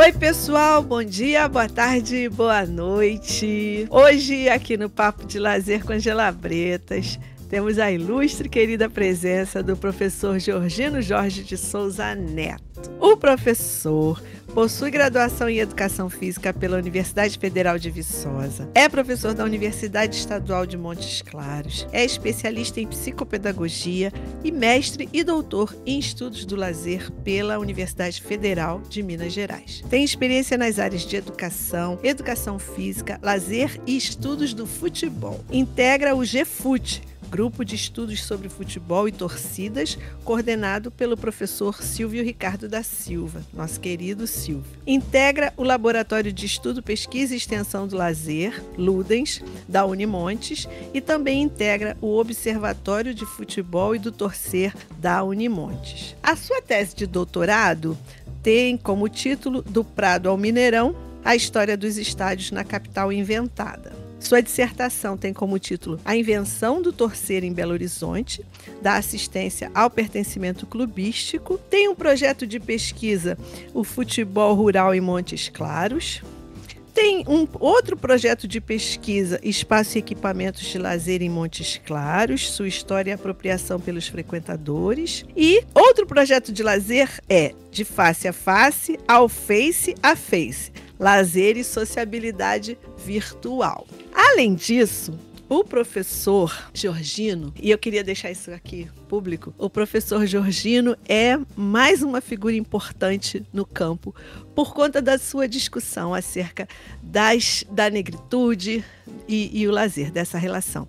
Oi, pessoal, bom dia, boa tarde, boa noite. Hoje, aqui no Papo de Lazer com Angela Bretas, temos a ilustre querida presença do professor Georgino Jorge de Souza Neto. O professor possui graduação em Educação Física pela Universidade Federal de Viçosa, é professor da Universidade Estadual de Montes Claros, é especialista em psicopedagogia e mestre e doutor em estudos do lazer pela Universidade Federal de Minas Gerais. Tem experiência nas áreas de educação, educação física, lazer e estudos do futebol. Integra o GFUT, grupo de estudos sobre futebol e torcidas, coordenado pelo professor Silvio Ricardo da Silva, nosso querido Silvio. Integra o Laboratório de Estudo, Pesquisa e Extensão do Lazer, Ludens, da Unimontes, e também integra o Observatório de Futebol e do Torcer da Unimontes. A sua tese de doutorado tem como título Do Prado ao Mineirão, a história dos estádios na capital inventada. Sua dissertação tem como título A Invenção do Torcer em Belo Horizonte, da assistência ao pertencimento clubístico. Tem um projeto de pesquisa, o Futebol Rural em Montes Claros. Tem um outro projeto de pesquisa, Espaço e Equipamentos de Lazer em Montes Claros, sua história e apropriação pelos frequentadores. E outro projeto de lazer é De Face a Face, ao Face a Face, lazer e sociabilidade virtual. Além disso, o professor Georgino, e eu queria deixar isso aqui público, o professor Georgino é mais uma figura importante no campo por conta da sua discussão acerca das, da negritude e, e o lazer, dessa relação.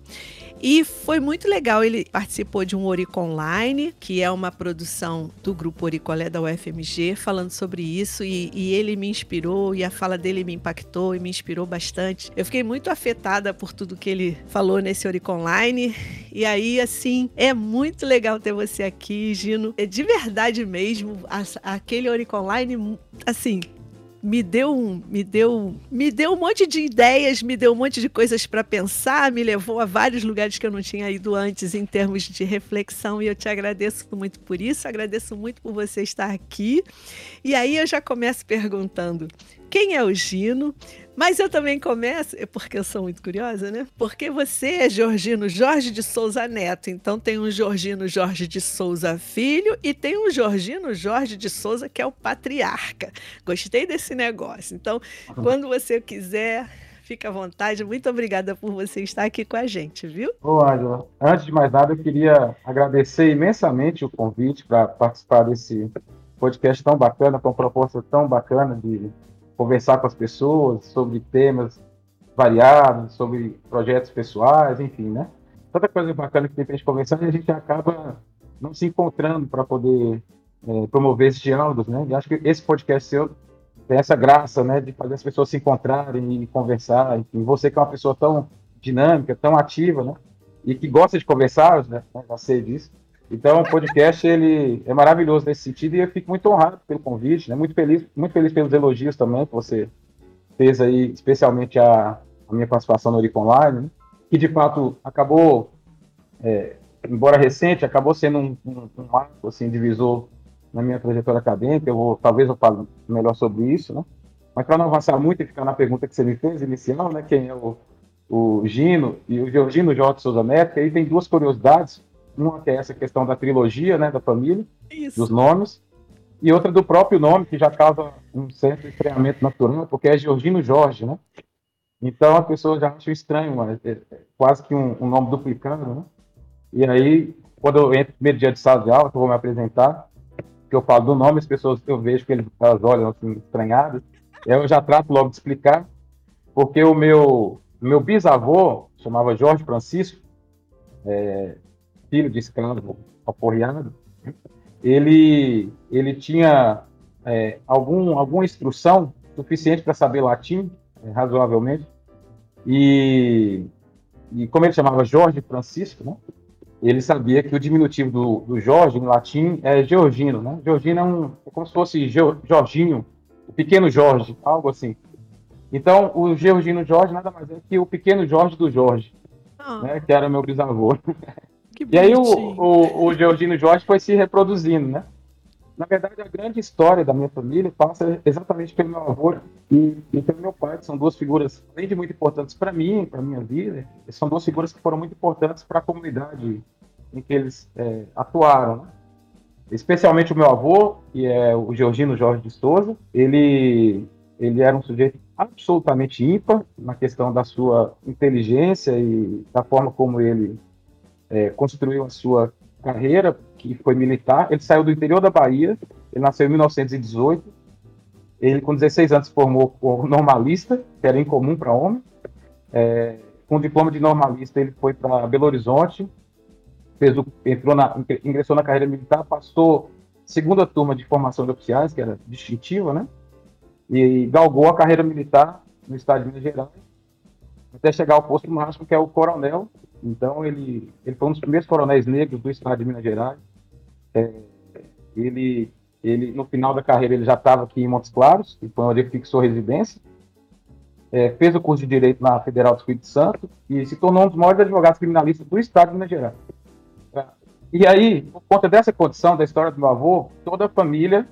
E foi muito legal. Ele participou de um Orico Online, que é uma produção do grupo Oricolé da UFMG, falando sobre isso. E, e, ele me inspirou, e a fala dele me impactou e me inspirou bastante. Eu fiquei muito afetada por tudo que ele falou nesse Orico Online. E aí, assim, é muito legal ter você aqui, Gino. É de verdade mesmo. aquele Orico Online, assim, me deu um, me deu, me deu um monte de ideias, me deu um monte de coisas para pensar, me levou a vários lugares que eu não tinha ido antes em termos de reflexão e eu te agradeço muito por isso, agradeço muito por você estar aqui. E aí eu já começo perguntando: quem é o Gino? Mas eu também começo, é porque eu sou muito curiosa, né? Porque você é Georgino Jorge de Souza Neto. Então tem um Georgino Jorge de Souza Filho e tem um Georgino Jorge de Souza que é o patriarca. Gostei desse negócio. Então, quando você quiser, fica à vontade. Muito obrigada por você estar aqui com a gente, viu? Ô, Angela, antes de mais nada, eu queria agradecer imensamente o convite para participar desse podcast tão bacana, com proposta tão bacana de conversar com as pessoas sobre temas variados, sobre projetos pessoais, enfim, né? Tanta coisa bacana que tem pra gente conversar e a gente acaba não se encontrando para poder é, promover esses diálogos, né? E acho que esse podcast seu tem essa graça, né, de fazer as pessoas se encontrarem e conversar. Enfim, você que é uma pessoa tão dinâmica, tão ativa, né? E que gosta de conversar, né? Já sei disso. Então, o podcast ele é maravilhoso nesse sentido e eu fico muito honrado pelo convite, né? Muito feliz, muito feliz pelos elogios também que você fez aí, especialmente a, a minha participação no Oric Online, né? que de fato acabou, é, embora recente, acabou sendo um, um, um marco assim divisor na minha trajetória acadêmica. Eu vou, talvez eu fale melhor sobre isso, né? Mas para não avançar muito e ficar na pergunta que você me fez inicial, né? Quem é o, o Gino e o Georgino Jorge Souza Neto? Aí tem duas curiosidades uma que é essa questão da trilogia, né, da família, Isso. dos nomes, e outra do próprio nome, que já causa um certo estranhamento natural, porque é Georgino Jorge, né? Então a pessoa já acha estranho, mas é quase que um, um, nome duplicado, né? E aí, quando eu entro no primeiro dia de sala de aula, que eu vou me apresentar, que eu falo do nome, as pessoas, eu vejo que elas olham assim, estranhadas, eu já trato logo de explicar, porque o meu, meu bisavô, chamava Jorge Francisco, é, filho de escravo aporreado, ele, ele tinha é, algum, alguma instrução suficiente para saber latim, é, razoavelmente, e, e como ele chamava Jorge Francisco, né, ele sabia que o diminutivo do, do Jorge em latim é Georgino, né? Georgino é, um, é como se fosse Jorginho, o pequeno Jorge, algo assim. Então, o Georgino Jorge nada mais é que o pequeno Jorge do Jorge, oh. né, que era meu bisavô. e aí o, o, o Georgino Jorge foi se reproduzindo, né? na verdade, a grande história da minha família passa exatamente pelo meu avô e, e pelo meu pai, que são duas figuras, além de muito importantes para mim, para minha vida, são duas figuras que foram muito importantes para a comunidade em que eles é, atuaram. Né? Especialmente o meu avô, que é o Georgino Jorge de Souza, ele, ele era um sujeito absolutamente ímpar na questão da sua inteligência e da forma como ele é, construiu a sua carreira, que foi militar. Ele saiu do interior da Bahia, ele nasceu em 1918. Ele, com 16 anos, se formou como normalista, que era incomum para homem. É, com diploma de normalista, ele foi para Belo Horizonte, fez o, entrou na, ingressou na carreira militar, passou segunda turma de formação de oficiais, que era distintiva, né? E galgou a carreira militar no estado de Minas Gerais, até chegar ao posto máximo, que é o coronel. Então, ele, ele foi um dos primeiros coronéis negros do estado de Minas Gerais. É, ele, ele, no final da carreira, ele já estava aqui em Montes Claros, e foi onde ele fixou residência. É, fez o curso de Direito na Federal do Espírito Santo e se tornou um dos maiores advogados criminalistas do estado de Minas Gerais. É, e aí, por conta dessa condição, da história do meu avô, toda a família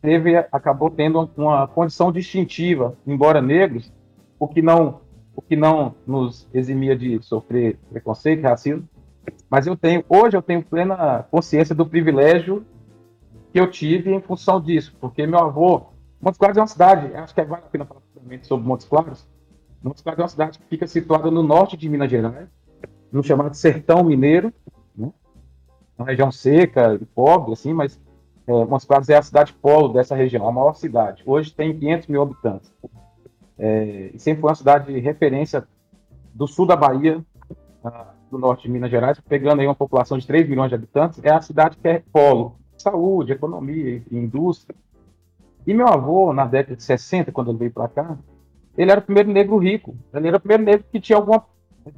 teve, acabou tendo uma condição distintiva, embora negros, o que não, o que não nos eximia de sofrer preconceito, racismo, mas eu tenho, hoje eu tenho plena consciência do privilégio que eu tive em função disso, porque meu avô, Montes Claros é uma cidade, acho que vale a pena falar sobre Montes Claros. Montes Claros é uma cidade que fica situada no norte de Minas Gerais, no chamado Sertão Mineiro, né? uma região seca e pobre, assim, mas é, Montes Claros é a cidade polo dessa região, a maior cidade. Hoje tem 500 mil habitantes. É, e sempre foi uma cidade de referência do sul da Bahia, do norte de Minas Gerais, pegando aí uma população de 3 milhões de habitantes, é a cidade que é polo, saúde, economia indústria. E meu avô, na década de 60, quando ele veio para cá, ele era o primeiro negro rico. Ele era o primeiro negro que tinha alguma.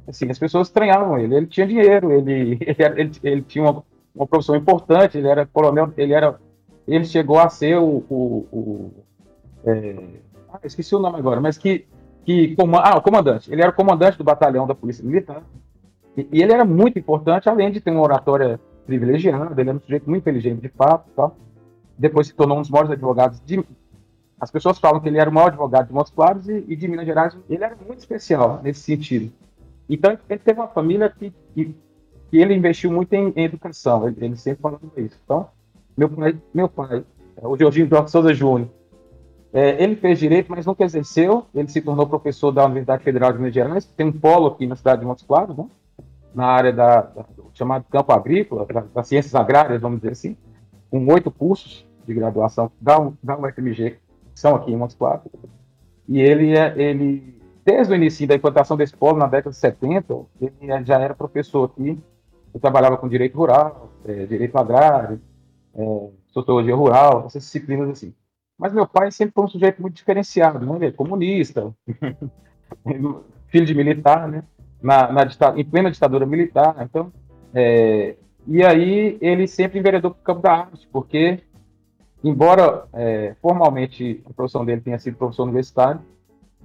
Assim, as pessoas estranhavam ele. Ele tinha dinheiro, ele, ele, ele, ele tinha uma, uma profissão importante, ele era coronel, ele era. Ele chegou a ser o. o, o é, ah, esqueci o nome agora, mas que. que ah, o comandante. Ele era o comandante do batalhão da Polícia Militar. E, e, ele era muito importante, além de ter uma oratória privilegiada, ele era um sujeito muito inteligente de fato. Tal. Depois se tornou um dos maiores advogados de. As pessoas falam que ele era o maior advogado de Montes Claros e, e de Minas Gerais. Ele era muito especial nesse sentido. Então, ele teve uma família que, que, que ele investiu muito em, em educação. Ele, ele, sempre falando isso. Então, meu pai, meu pai o Jorginho Jorge Souza Júnior, é, ele fez direito, mas nunca exerceu. Ele se tornou professor da Universidade Federal de Minas Gerais, tem um polo aqui na cidade de Montes Claros, né? na área da, da chamado campo agrícola, das ciências agrárias, vamos dizer assim, com oito cursos de graduação da, da UFMG, que são aqui em Montes Claros. E ele, é, ele, desde o início da implantação desse polo, na década de 70, ele já era professor aqui, eu trabalhava com direito rural, é, direito agrário, é, sociologia rural, essas disciplinas assim. Mas meu pai sempre foi um sujeito muito diferenciado, né? ele é comunista, filho de militar, né? na, na em plena ditadura militar. Então, é, e aí ele sempre enveredou para o campo da arte, porque, embora é, formalmente a profissão dele tenha sido professor universitário,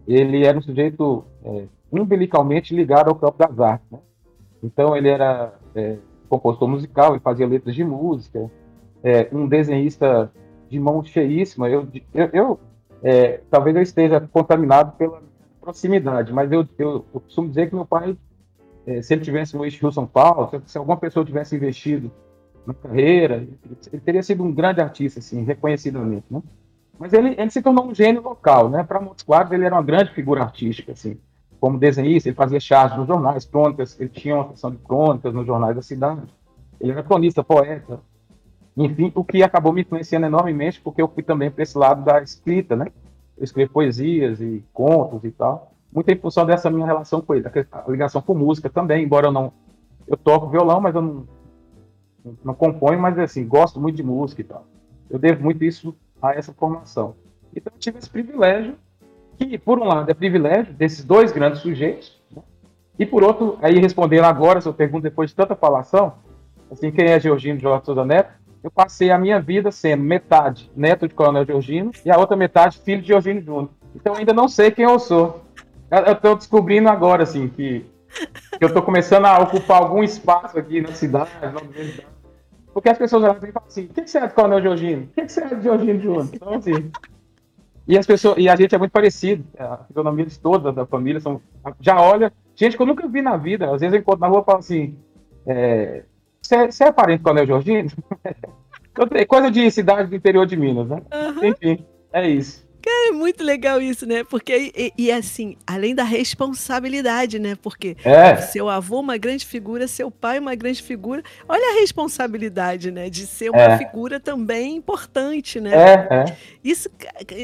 ele era um sujeito é, umbilicalmente ligado ao campo das artes. Né? Então, ele era é, compositor musical, ele fazia letras de música, é, um desenhista de mão cheíssima. Eu, eu, eu é, talvez eu esteja contaminado pela proximidade, mas eu, eu, eu costumo dizer que meu pai, é, se ele tivesse no Eixo São Paulo, se, se, alguma pessoa tivesse investido na carreira, ele teria sido um grande artista, assim, reconhecidamente, né? Mas ele, ele se tornou um gênio local, né? Para Montes Claros, ele era uma grande figura artística, assim, como desenhista, ele fazia charges nos jornais, crônicas, ele tinha uma seção de crônicas nos jornais da cidade. Ele era cronista, poeta, enfim, o que acabou me influenciando enormemente, porque eu fui também para esse lado da escrita, né? eu escrevo poesias e contos e tal, muito em função dessa minha relação com ele, a ligação com música também, embora eu não eu toco violão, mas eu não não componho, mas assim, gosto muito de música e tal. Eu devo muito isso a essa formação. Então eu tive esse privilégio, que por um lado é privilégio desses dois grandes sujeitos, né? e por outro, aí respondendo agora, se eu pergunto depois de tanta falação, assim, quem é Georgino Jorge Souza Neto, eu passei a minha vida sendo metade neto de Coronel Georgino e a outra metade filho de Georgino Júnior. Então ainda não sei quem eu sou. Eu estou descobrindo agora, assim, que, que eu estou começando a ocupar algum espaço aqui na cidade, na. Porque as pessoas olham e falam assim, o que, que você é do Coronel Georgino? O que, que você é do Georgino Júnior? Então, assim... E, as pessoas, e a gente é muito parecido. A fisionomia de toda da família são, já olha. Gente que eu nunca vi na vida. Às vezes eu encontro na rua e falo assim: é, você é, parente do Coronel Georgino? Coisa de cidade do interior de Minas, né? Uhum. Enfim, é isso. Cara, é muito legal isso, né? Porque, e, e, assim, além da responsabilidade, né? Porque é. seu avô, uma grande figura, seu pai, uma grande figura. Olha a responsabilidade, né? De ser uma é. figura também importante, né? É, é. Isso,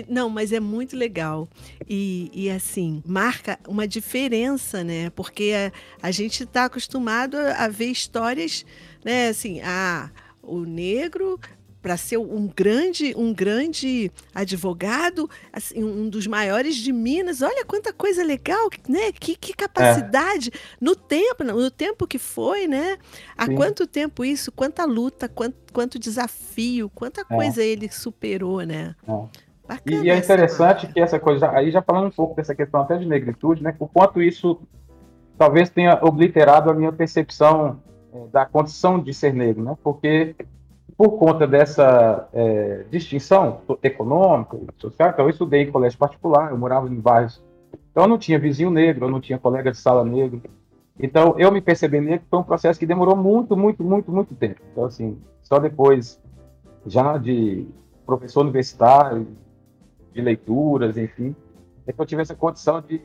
não, mas é muito legal. E, e assim, marca uma diferença, né? Porque a, a gente está acostumado a ver histórias, né? Assim, ah, o negro para ser um grande, um grande advogado, assim, um dos maiores de Minas. Olha quanta coisa legal, né? Que, que capacidade é. no tempo, no tempo que foi, né? Há Sim. quanto tempo isso? Quanta luta, quanto, quanto desafio, quanta é. coisa ele superou, né? É. e é interessante que essa coisa, aí já falando um pouco dessa questão até de negritude, né? O quanto isso talvez tenha obliterado a minha percepção é, da condição de ser negro, né? Porque por conta dessa é, distinção econômica, social, então eu estudei em colégio particular, eu morava em bairros, então eu não tinha vizinho negro, eu não tinha colega de sala negro, então eu me perceber negro foi um processo que demorou muito, muito, muito, muito tempo. Então assim, só depois, já de professor universitário, de leituras, enfim, é que eu tive essa condição de,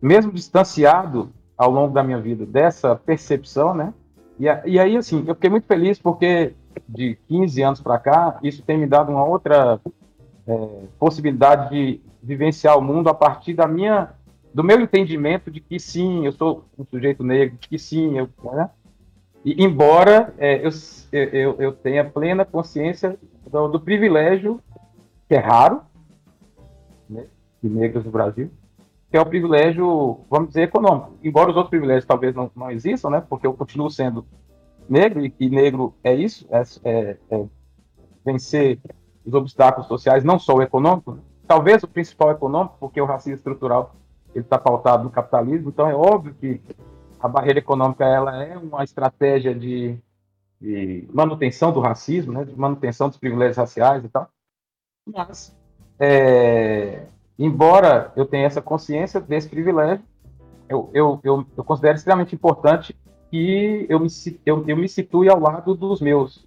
mesmo distanciado ao longo da minha vida dessa percepção, né? E, e aí, assim, eu fiquei muito feliz porque de 15 anos para cá, isso tem me dado uma outra é, possibilidade de vivenciar o mundo a partir da minha, do meu entendimento de que sim, eu sou um sujeito negro, de que sim, eu, né? E, embora é, eu, eu, eu, tenha plena consciência do, do, privilégio, que é raro, né, de negros no Brasil, que é o privilégio, vamos dizer, econômico. Embora os outros privilégios talvez não, não existam, né, porque eu continuo sendo negro, e, e negro é isso, é, é, é, vencer os obstáculos sociais, não só o econômico, talvez o principal econômico, porque o racismo estrutural ele está pautado no capitalismo, então é óbvio que a barreira econômica ela é uma estratégia de, de manutenção do racismo, né, de manutenção dos privilégios raciais e tal, mas é, embora eu tenha essa consciência desse privilégio, eu, eu, eu, eu considero extremamente importante que eu me, eu, eu me situe ao lado dos meus,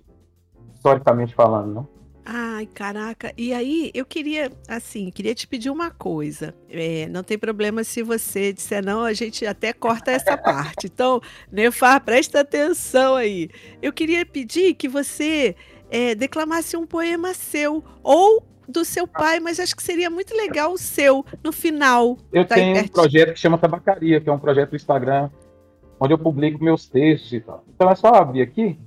historicamente falando, né? Ai, caraca. E aí, eu queria, assim, queria te pedir uma coisa. É, não tem problema se você disser não, a gente até corta essa parte. Então, Nefar, presta atenção aí. Eu queria pedir que você é, declamasse um poema seu, ou do seu pai, mas acho que seria muito legal o seu, no final. Eu tá tenho um projeto que chama Tabacaria, que é um projeto do Instagram onde eu publico meus textos e tal. Então é só abrir aqui.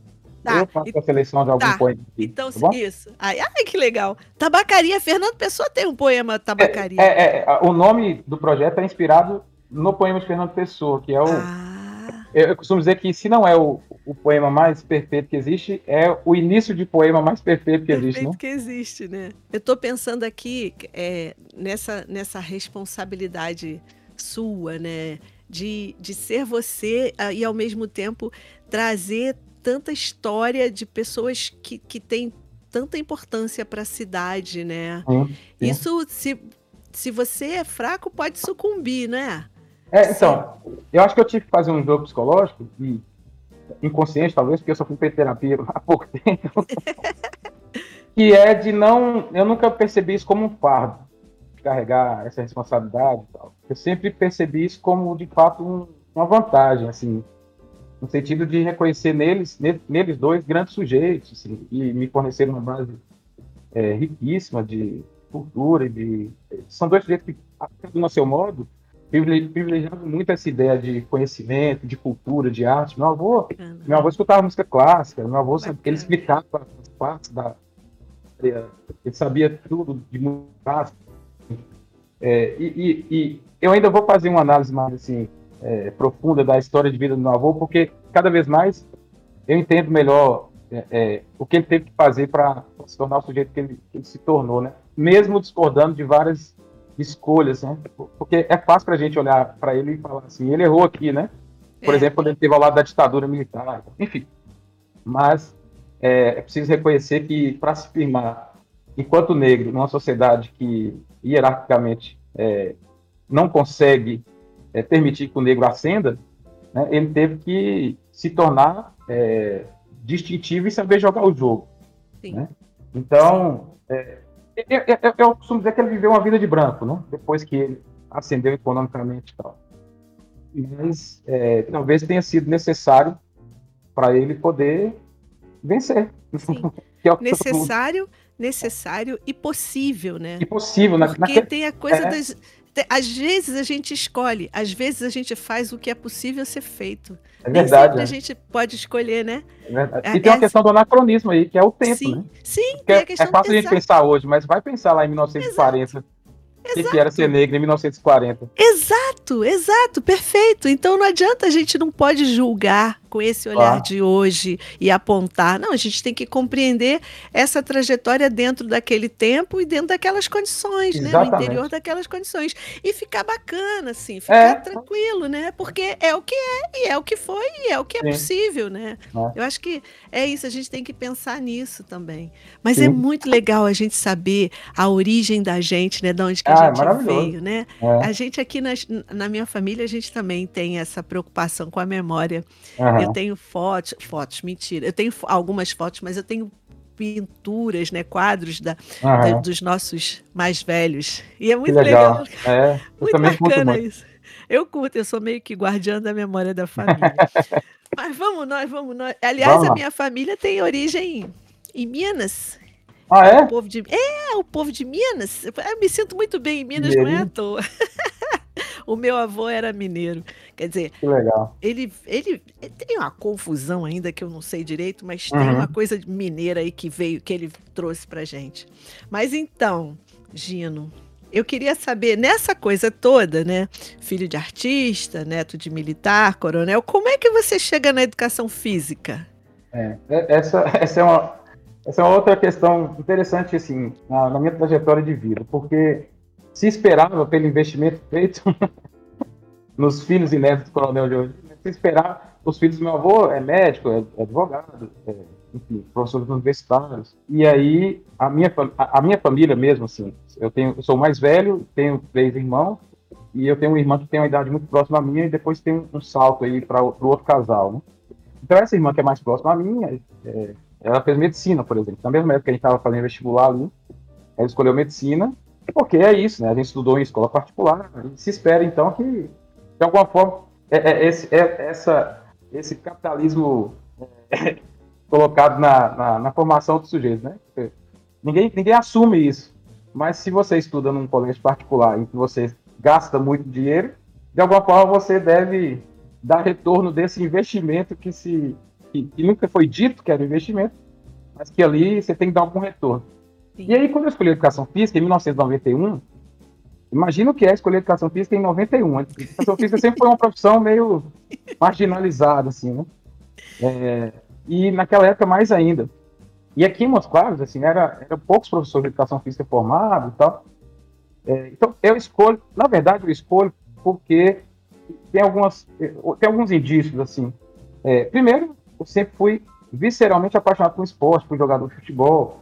Tá. Eu faço a seleção de algum tá. poema. Aqui, então, tá isso. Ai, ai, que legal. Tabacaria. Fernando Pessoa tem um poema Tabacaria. É, é, é, o nome do projeto é inspirado no poema de Fernando Pessoa, que é o. Ah. Eu, eu, costumo dizer que se não é o, o, poema mais perfeito que existe, é o início de poema mais perfeito que existe. Perfeito né? que existe, né? Eu estou pensando aqui é, nessa, nessa responsabilidade sua, né? de, de ser você uh, e ao mesmo tempo trazer tanta história de pessoas que, que têm tanta importância para a cidade, né? Sim, sim. Isso, se, se você é fraco, pode sucumbir, né? É, então, eu acho que eu tive que fazer um jogo psicológico, e inconsciente talvez, porque eu só fui para terapia há pouco tempo, que é de não, eu nunca percebi isso como um fardo carregar essa responsabilidade e tal. Eu sempre percebi isso como, de fato, um, uma vantagem, assim, no sentido de reconhecer neles, neles dois grandes sujeitos, assim, e me forneceram uma base é, riquíssima de cultura e de... São dois sujeitos que, no seu modo, privilegiavam muito essa ideia de conhecimento, de cultura, de arte. Meu avô, meu avô escutava música clássica, meu avô, ele explicava as partes da... Ele sabia tudo de música clássica, é, e, e, e, eu ainda vou fazer uma análise mais assim, é, profunda da história de vida do meu avô, porque cada vez mais eu entendo melhor é, é o que ele teve que fazer para se tornar o sujeito que ele, que ele, se tornou, né? Mesmo discordando de várias escolhas, né? Porque é fácil para a gente olhar para ele e falar assim, ele errou aqui, né? Por é. exemplo, quando ele teve ao lado da ditadura militar, enfim. Mas é, é preciso reconhecer que, para se firmar enquanto negro numa sociedade que hierarquicamente é, não consegue é, permitir que o negro ascenda, né, ele teve que se tornar é, distintivo e saber jogar o jogo. Né? Então, é, eu, eu, eu, costumo dizer que ele viveu uma vida de branco, né? depois que ele ascendeu economicamente e tal. Mas é, talvez tenha sido necessário para ele poder vencer. é necessário, necessário e possível, né? E possível, Porque naquele... tem a coisa é. das às vezes a gente escolhe, às vezes a gente faz o que é possível ser feito. É verdade. Nem a gente pode escolher, né? É verdade. E tem uma questão do anacronismo aí, que é o tempo, sim, né? Sim, é, é fácil a gente pensar hoje, mas vai pensar lá em 1940. Exato. O que era ser negro em 1940? Exato, exato, perfeito. Então não adianta a gente não pode julgar com esse olhar ah. de hoje e apontar. Não, a gente tem que compreender essa trajetória dentro daquele tempo e dentro daquelas condições, Exatamente. né? No interior daquelas condições. E ficar bacana, assim, ficar é. tranquilo, né? Porque é o que é, e é o que foi, e é o que é Sim. possível, né? É. Eu acho que é isso, a gente tem que pensar nisso também. Mas Sim. é muito legal a gente saber a origem da gente, né? De onde que a ah, gente veio, né? É. A gente aqui nas, na minha família, a gente também tem essa preocupação com a memória. Uhum. Eu tenho fotos, fotos, mentira. Eu tenho algumas fotos, mas eu tenho pinturas, né, quadros da, uhum. da, dos nossos mais velhos. E é muito legal. legal. É, muito bacana isso. Eu curto, eu sou meio que guardiã da memória da família. mas vamos nós, vamos nós. Aliás, vamos a minha família tem origem em Minas. Ah, é? O povo de, é, o povo de Minas. Eu me sinto muito bem em Minas, não é à toa. o meu avô era mineiro. Quer dizer, que legal. Ele, ele, tem uma confusão ainda que eu não sei direito, mas uhum. tem uma coisa mineira aí que veio, que ele trouxe pra gente. Mas então, Gino, eu queria saber, nessa coisa toda, né? Filho de artista, neto de militar, coronel, como é que você chega na educação física? É, é essa, essa é uma. Essa é uma outra questão interessante, assim, na, na minha trajetória de vida, porque se esperava pelo investimento feito nos filhos e netos do Coronel Jorge, se esperava, os filhos do meu avô é médico, é, é advogado, é, enfim, professores universitários. E aí, a minha, a, a, minha família mesmo, assim, eu, tenho, eu sou mais velho, tenho três irmãos, e eu tenho uma irmã que tem uma idade muito próxima à minha, e depois tem um salto aí para o outro casal, né? Então, essa irmã que é mais próxima à minha, é, ela fez medicina, por exemplo. Na mesma época que a gente estava fazendo vestibular ali, ela escolheu medicina, porque é isso, né? A gente estudou em escola particular, gente se espera então que, de alguma forma, é, é, esse, é, essa, esse capitalismo é, colocado na, na, na, formação do sujeito, né? Ninguém, ninguém assume isso. Mas se você estuda num colégio particular em que você gasta muito dinheiro, de alguma forma você deve dar retorno desse investimento que se que, que nunca foi dito que era investimento, mas que ali você tem que dar algum retorno. Sim. E aí, quando eu escolhi educação física, em 1991, imagina o que é escolher educação física em 91. A educação física sempre foi uma profissão meio marginalizada, assim, né? É, e naquela época, mais ainda. E aqui em Montes Claros, assim, era, era poucos professores de educação física formados e tal. É, então, eu escolho, na verdade, eu escolho porque tem, algumas, tem alguns indícios, assim. É, primeiro, eu sempre fui visceralmente apaixonado por esporte, por jogador de futebol.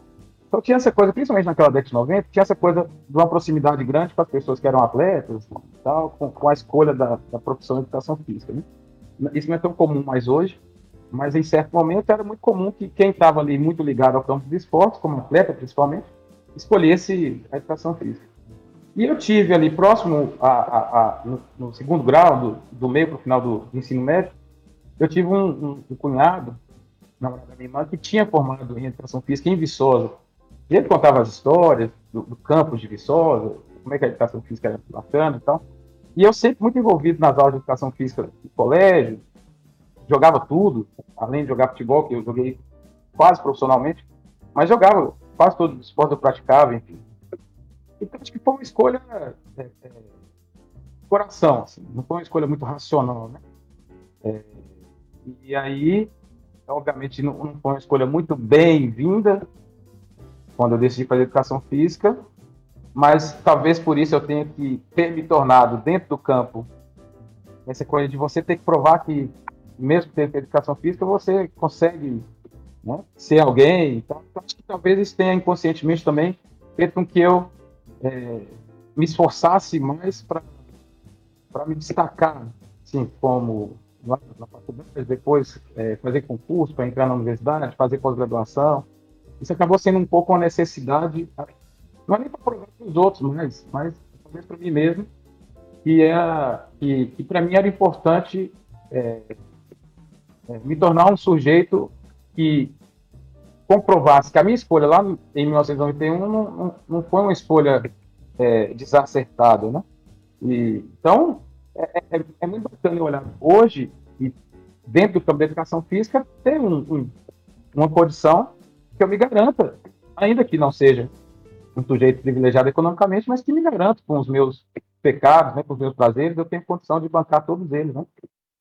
Então tinha essa coisa, principalmente naquela década de 90, tinha essa coisa de uma proximidade grande com as pessoas que eram atletas e tal, com, com a escolha da, da, profissão de educação física. Né? Isso não é tão comum mais hoje, mas em certo momento era muito comum que quem estava ali muito ligado ao campo de esportes, como atleta principalmente, escolhesse a educação física. E eu tive ali próximo a, a, a no, no, segundo grau, do, do meio para o final do, do, ensino médio, eu tive um, um, um cunhado, namorado da minha irmã, que tinha formado em educação física em Viçosa, ele contava as histórias do, do de Viçosa, como é que a educação física era bacana e tal. E eu sempre muito envolvido nas aulas de educação física do colégio, jogava tudo, além de jogar futebol, que eu joguei quase profissionalmente, mas jogava quase todo o esporte eu praticava, enfim. Então acho que foi uma escolha é, é, coração, assim, não foi uma escolha muito racional, né? É, e aí, obviamente, não, não foi uma escolha muito bem-vinda, quando eu decidi fazer educação física, mas talvez por isso eu tenha que ter me tornado dentro do campo essa coisa de você ter que provar que mesmo tendo educação física você consegue né? ser alguém. Então, acho que talvez isso tenha inconscientemente também feito com que eu é, me esforçasse mais para me destacar, assim, como na faculdade, depois é, fazer concurso para entrar na universidade, fazer pós-graduação. Isso acabou sendo um pouco uma necessidade, não é nem para provar para os outros, mas, mas para mim mesmo, que, é, que, que para mim era importante é, é, me tornar um sujeito que comprovasse que a minha escolha lá em 1991 não, não, não foi uma escolha é, desacertada, né? E, então, é, é, é, muito bacana olhar hoje, e dentro do campo da educação física, ter um, um, uma condição que eu me garanta, ainda que não seja um sujeito privilegiado economicamente, mas que me garanto com os meus pecados, né, com os meus prazeres, eu tenho condição de bancar todos eles, né?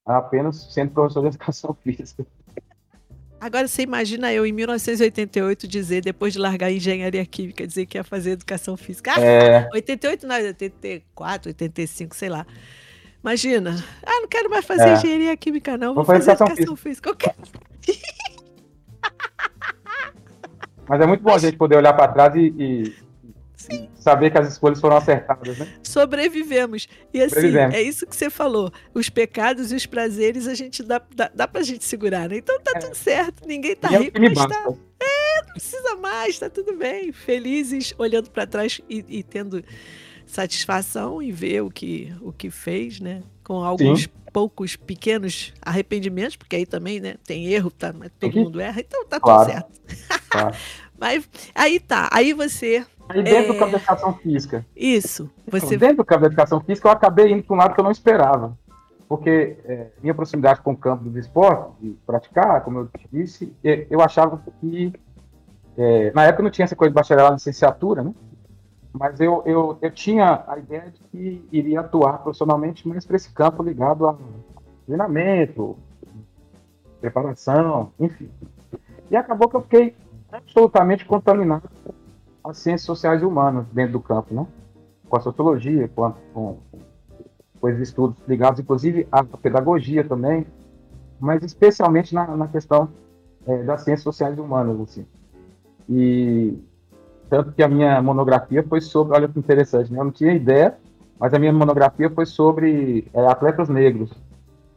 Apenas sendo professor de educação física. Agora você imagina eu em 1988 dizer, depois de largar a engenharia química, dizer que ia fazer educação física. Ah, é... 88 não, 84, 85, sei lá. Imagina. Ah, não quero mais fazer é. engenharia química, não. Vou, Vou fazer educação, educação física. física. Eu quero. Mas é muito bom Mas... a gente poder olhar para trás e, e, Sim. saber que as escolhas foram acertadas, né? Sobrevivemos. E assim, Sobrevivemos. é isso que você falou. Os pecados e os prazeres a gente dá, dá, dá pra gente segurar, né? Então tá é. tudo certo. Ninguém tá e é rico, é mas tá. É, não precisa mais, tá tudo bem. Felizes, olhando para trás e, e, tendo satisfação em ver o que, o que fez, né? Com alguns Sim. poucos pequenos arrependimentos, porque aí também, né? Tem erro, tá, mas todo mundo erra, então tá claro. tudo certo. Claro. mas aí tá, aí você Aí dentro é... da educação física. Isso. Você... Dentro do campo da educação física, eu acabei indo para um lado que eu não esperava. Porque é, minha proximidade com o campo do esporte, de praticar, como eu te disse, eu achava que. É, na época não tinha essa coisa de bacharelado licenciatura, né? Mas eu, eu, eu tinha a ideia de que iria atuar profissionalmente mais para esse campo ligado a treinamento, preparação, enfim. E acabou que eu fiquei absolutamente contaminado as ciências sociais e humanas dentro do campo, né? Com a sociologia, com, a, com, com os estudos ligados, inclusive, à pedagogia também, mas especialmente na, na questão é, das ciências sociais e humanas, assim. E tanto que a minha monografia foi sobre, olha que interessante, né? Eu não tinha ideia, mas a minha monografia foi sobre é, atletas negros,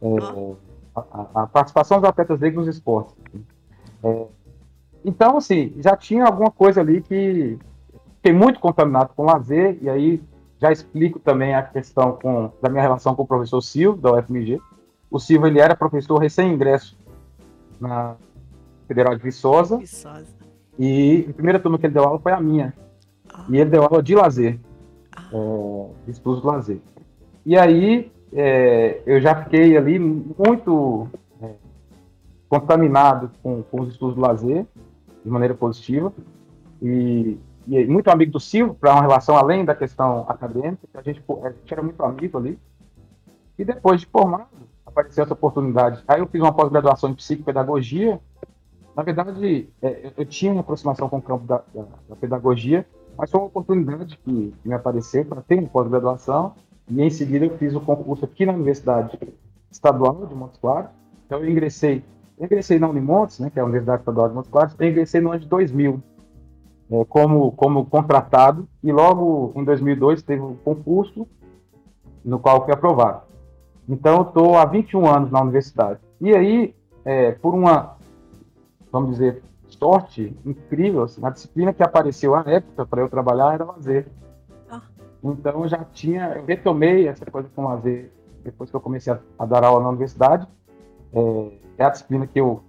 é, a, a, participação dos atletas negros nos esportes. É, então, assim, já tinha alguma coisa ali que fiquei muito contaminado com lazer, e aí já explico também a questão com, da minha relação com o professor Silvio, da UFMG. O Silvio, ele era professor recém-ingresso na Federal de Viçosa. Viçosa. E a primeira turma que ele deu aula foi a minha. Ah. E ele deu aula de lazer, ah. é, de estudos de lazer. E aí é, eu já fiquei ali muito é, contaminado com, com os estudos de lazer de maneira positiva. E, e muito amigo do Silvio, para uma relação além da questão acadêmica, a gente, a gente era muito amigo ali. E depois de formado, apareceu essa oportunidade. Aí eu fiz uma pós-graduação em psicopedagogia. Na verdade, é, eu, tinha uma aproximação com o campo da, da, da pedagogia, mas foi uma oportunidade que, que me apareceu para ter uma pós-graduação. E em seguida eu fiz o concurso aqui na Universidade Estadual de Montes Claros. Então eu ingressei eu ingressei na Unimontes, né, que é a Universidade Estadual de Montes Claros, eu ingressei no ano de 2000, é, como, como contratado, e logo em 2002 teve um concurso no qual fui aprovado. Então, eu estou há 21 anos na universidade. E aí, é, por uma, vamos dizer, sorte incrível, assim, a disciplina que apareceu à época para eu trabalhar era lazer. Ah. Então, eu já tinha, eu retomei essa coisa com lazer depois que eu comecei a, a dar aula na universidade. É, é a disciplina que eu,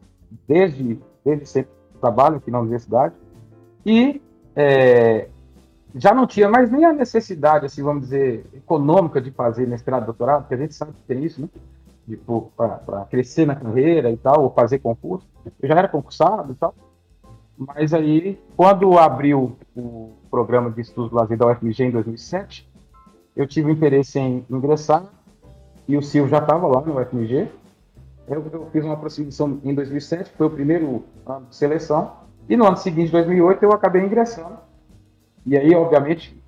desde, desde sempre, trabalho aqui na universidade. E é, já não tinha mais nem a necessidade, assim, vamos dizer, econômica de fazer mestrado, doutorado, porque a gente sabe que tem isso, né? Para crescer na carreira e tal, ou fazer concurso. Eu já era concursado e tal. Mas aí, quando abriu o programa de estudos do lazer da UFMG em 2007, eu tive interesse em ingressar, e o Silvio já estava lá no UFMG, eu, eu, fiz uma aproximação em 2007, foi o primeiro ano de seleção, e no ano seguinte, 2008, eu acabei ingressando. E aí, obviamente,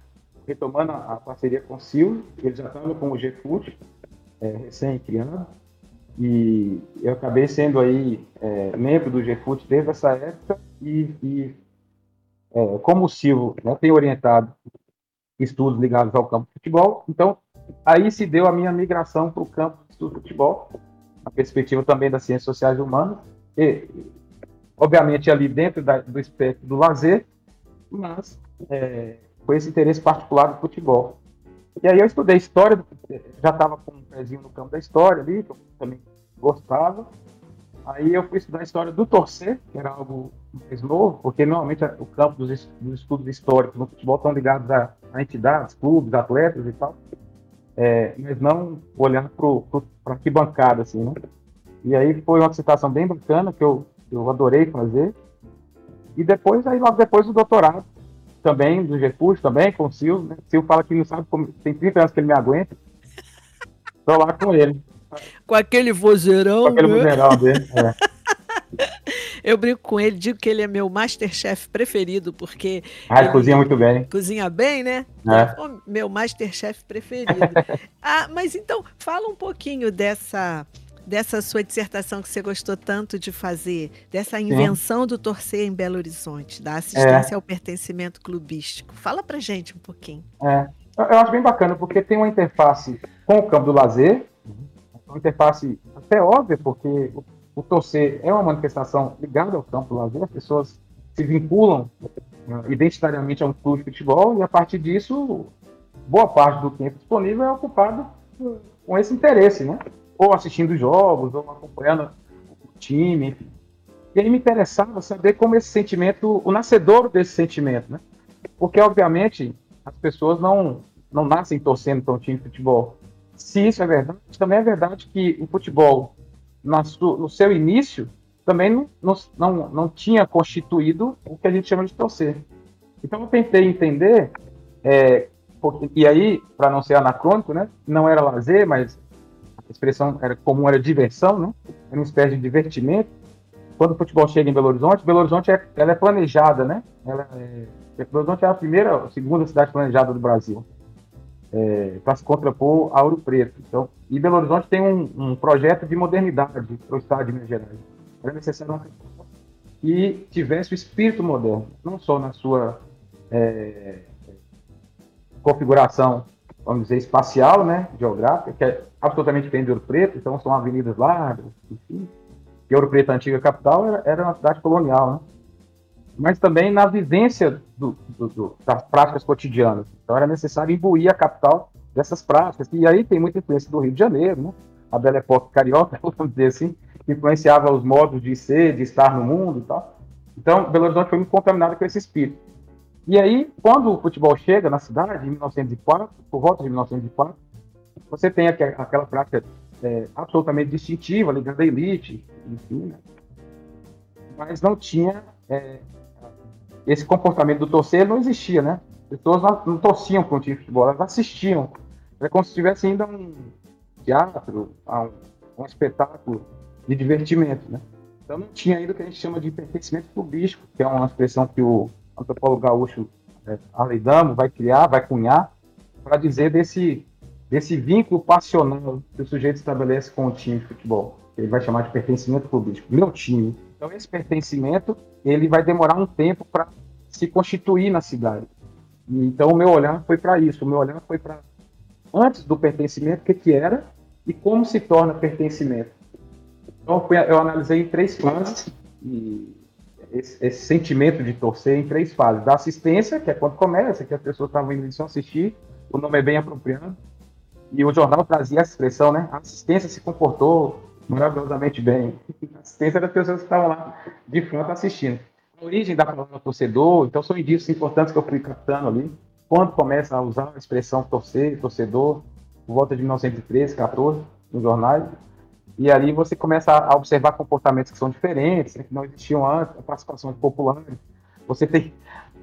retomando a, a parceria com o Silvio, ele já estava com o GFUT, é, recém-criado, E eu acabei sendo aí é, membro do GFUT desde essa época e, e é, como o Silvio né, tem orientado estudos ligados ao campo de futebol, então aí se deu a minha migração para o campo de estudo de futebol, a perspectiva também das ciências sociais e humanas, e, obviamente ali dentro da, do espectro do lazer, mas é, com esse interesse particular do futebol. E aí eu estudei história, já estava com um pezinho no campo da história ali, que eu também gostava. Aí eu fui estudar a história do torcer, que era algo mais novo, porque normalmente o campo dos, dos estudos históricos no futebol estão ligados a, a entidades, clubes, atletas e tal, é, mas não olhando para que bancada, assim, né? E aí foi uma citação bem bacana que eu, eu adorei fazer. E depois, aí logo depois o doutorado, também, do GFUS, também, com o Silvio, né? O Silvio fala que não sabe como, tem 30 anos que ele me aguenta. Tô lá com ele. Com aquele vozeirão. Com aquele né? vozeirão dele, é. Eu brinco com ele, digo que ele é meu Masterchef preferido, porque. Ah, ele cozinha muito bem. Cozinha bem, né? É. O meu Masterchef preferido. ah, mas então, fala um pouquinho dessa dessa sua dissertação que você gostou tanto de fazer, dessa invenção Sim. do torcer em Belo Horizonte, da assistência é. ao pertencimento clubístico. Fala pra gente um pouquinho. É. Eu acho bem bacana, porque tem uma interface com o campo do lazer, uma interface até óbvia, porque o o torcer é uma manifestação ligada ao campo do lazer, as pessoas se vinculam uh, identitariamente a um clube de futebol e a partir disso, boa parte do tempo disponível é ocupado com esse interesse, né? Ou assistindo jogos, ou acompanhando o time, enfim. E aí me interessava saber como esse sentimento, o nascedor desse sentimento, né? Porque, obviamente, as pessoas não, não nascem torcendo para um time de futebol. Se isso é verdade, também é verdade que o futebol no seu início, também não, não, não, tinha constituído o que a gente chama de torcer. Então eu tentei entender, é, porque, e aí, para não ser anacrônico, né, não era lazer, mas expressão era comum, era diversão, né, era uma espécie de divertimento. Quando o futebol chega em Belo Horizonte, Belo Horizonte é, ela é planejada, né? Ela é, Belo Horizonte é a primeira, a segunda cidade planejada do Brasil é, para se contrapor a Ouro Preto. Então, e Belo Horizonte tem um, um projeto de modernidade para o estado de Minas Gerais. Era necessário uma que tivesse o espírito moderno, não só na sua é, configuração, vamos dizer, espacial, né, geográfica, que é absolutamente diferente de Ouro Preto, então são avenidas largas, enfim. Ouro Preto, a antiga capital, era, era uma cidade colonial, né? mas também na vivência do, do, do, das práticas cotidianas. Então era necessário imbuir a capital dessas práticas. E aí tem muita influência do Rio de Janeiro, né? a Bela Época carioca, vamos dizer assim, que influenciava os modos de ser, de estar no mundo e tal. Então, Belo Horizonte foi muito contaminado com esse espírito. E aí, quando o futebol chega na cidade, em 1904, por volta de 1904, você tem aquela prática é, absolutamente distintiva, ligada à elite, enfim, né? mas não tinha é, esse comportamento do torcer não existia, né? As pessoas não, não torciam para um time de futebol, elas assistiam. Era como se tivesse ainda um teatro, um, um espetáculo de divertimento, né? Então não tinha ainda o que a gente chama de pertencimento clubístico, que é uma expressão que o antropólogo gaúcho é, Arley Damo vai criar, vai cunhar, para dizer desse, desse vínculo passional que o sujeito estabelece com o time de futebol. Ele vai chamar de pertencimento clubístico. Meu time, então, esse pertencimento ele vai demorar um tempo para se constituir na cidade. Então, o meu olhar foi para isso. O meu olhar foi para antes do pertencimento, o que, que era e como se torna pertencimento. Então, eu analisei em três fases e esse, esse, sentimento de torcer em três fases. Da assistência, que é quando começa, que as pessoas estavam indo assistir, o nome é bem apropriado. E o jornal trazia essa expressão, né? A assistência se comportou maravilhosamente bem. A assistência das pessoas que estavam lá de fato assistindo. A origem da palavra torcedor, então são indícios importantes que eu fui captando ali. Quando começa a usar a expressão torcer, torcedor, por volta de 1913, 14, nos jornais. E ali você começa a observar comportamentos que são diferentes, né, que não existiam antes, a participação popular. Você tem,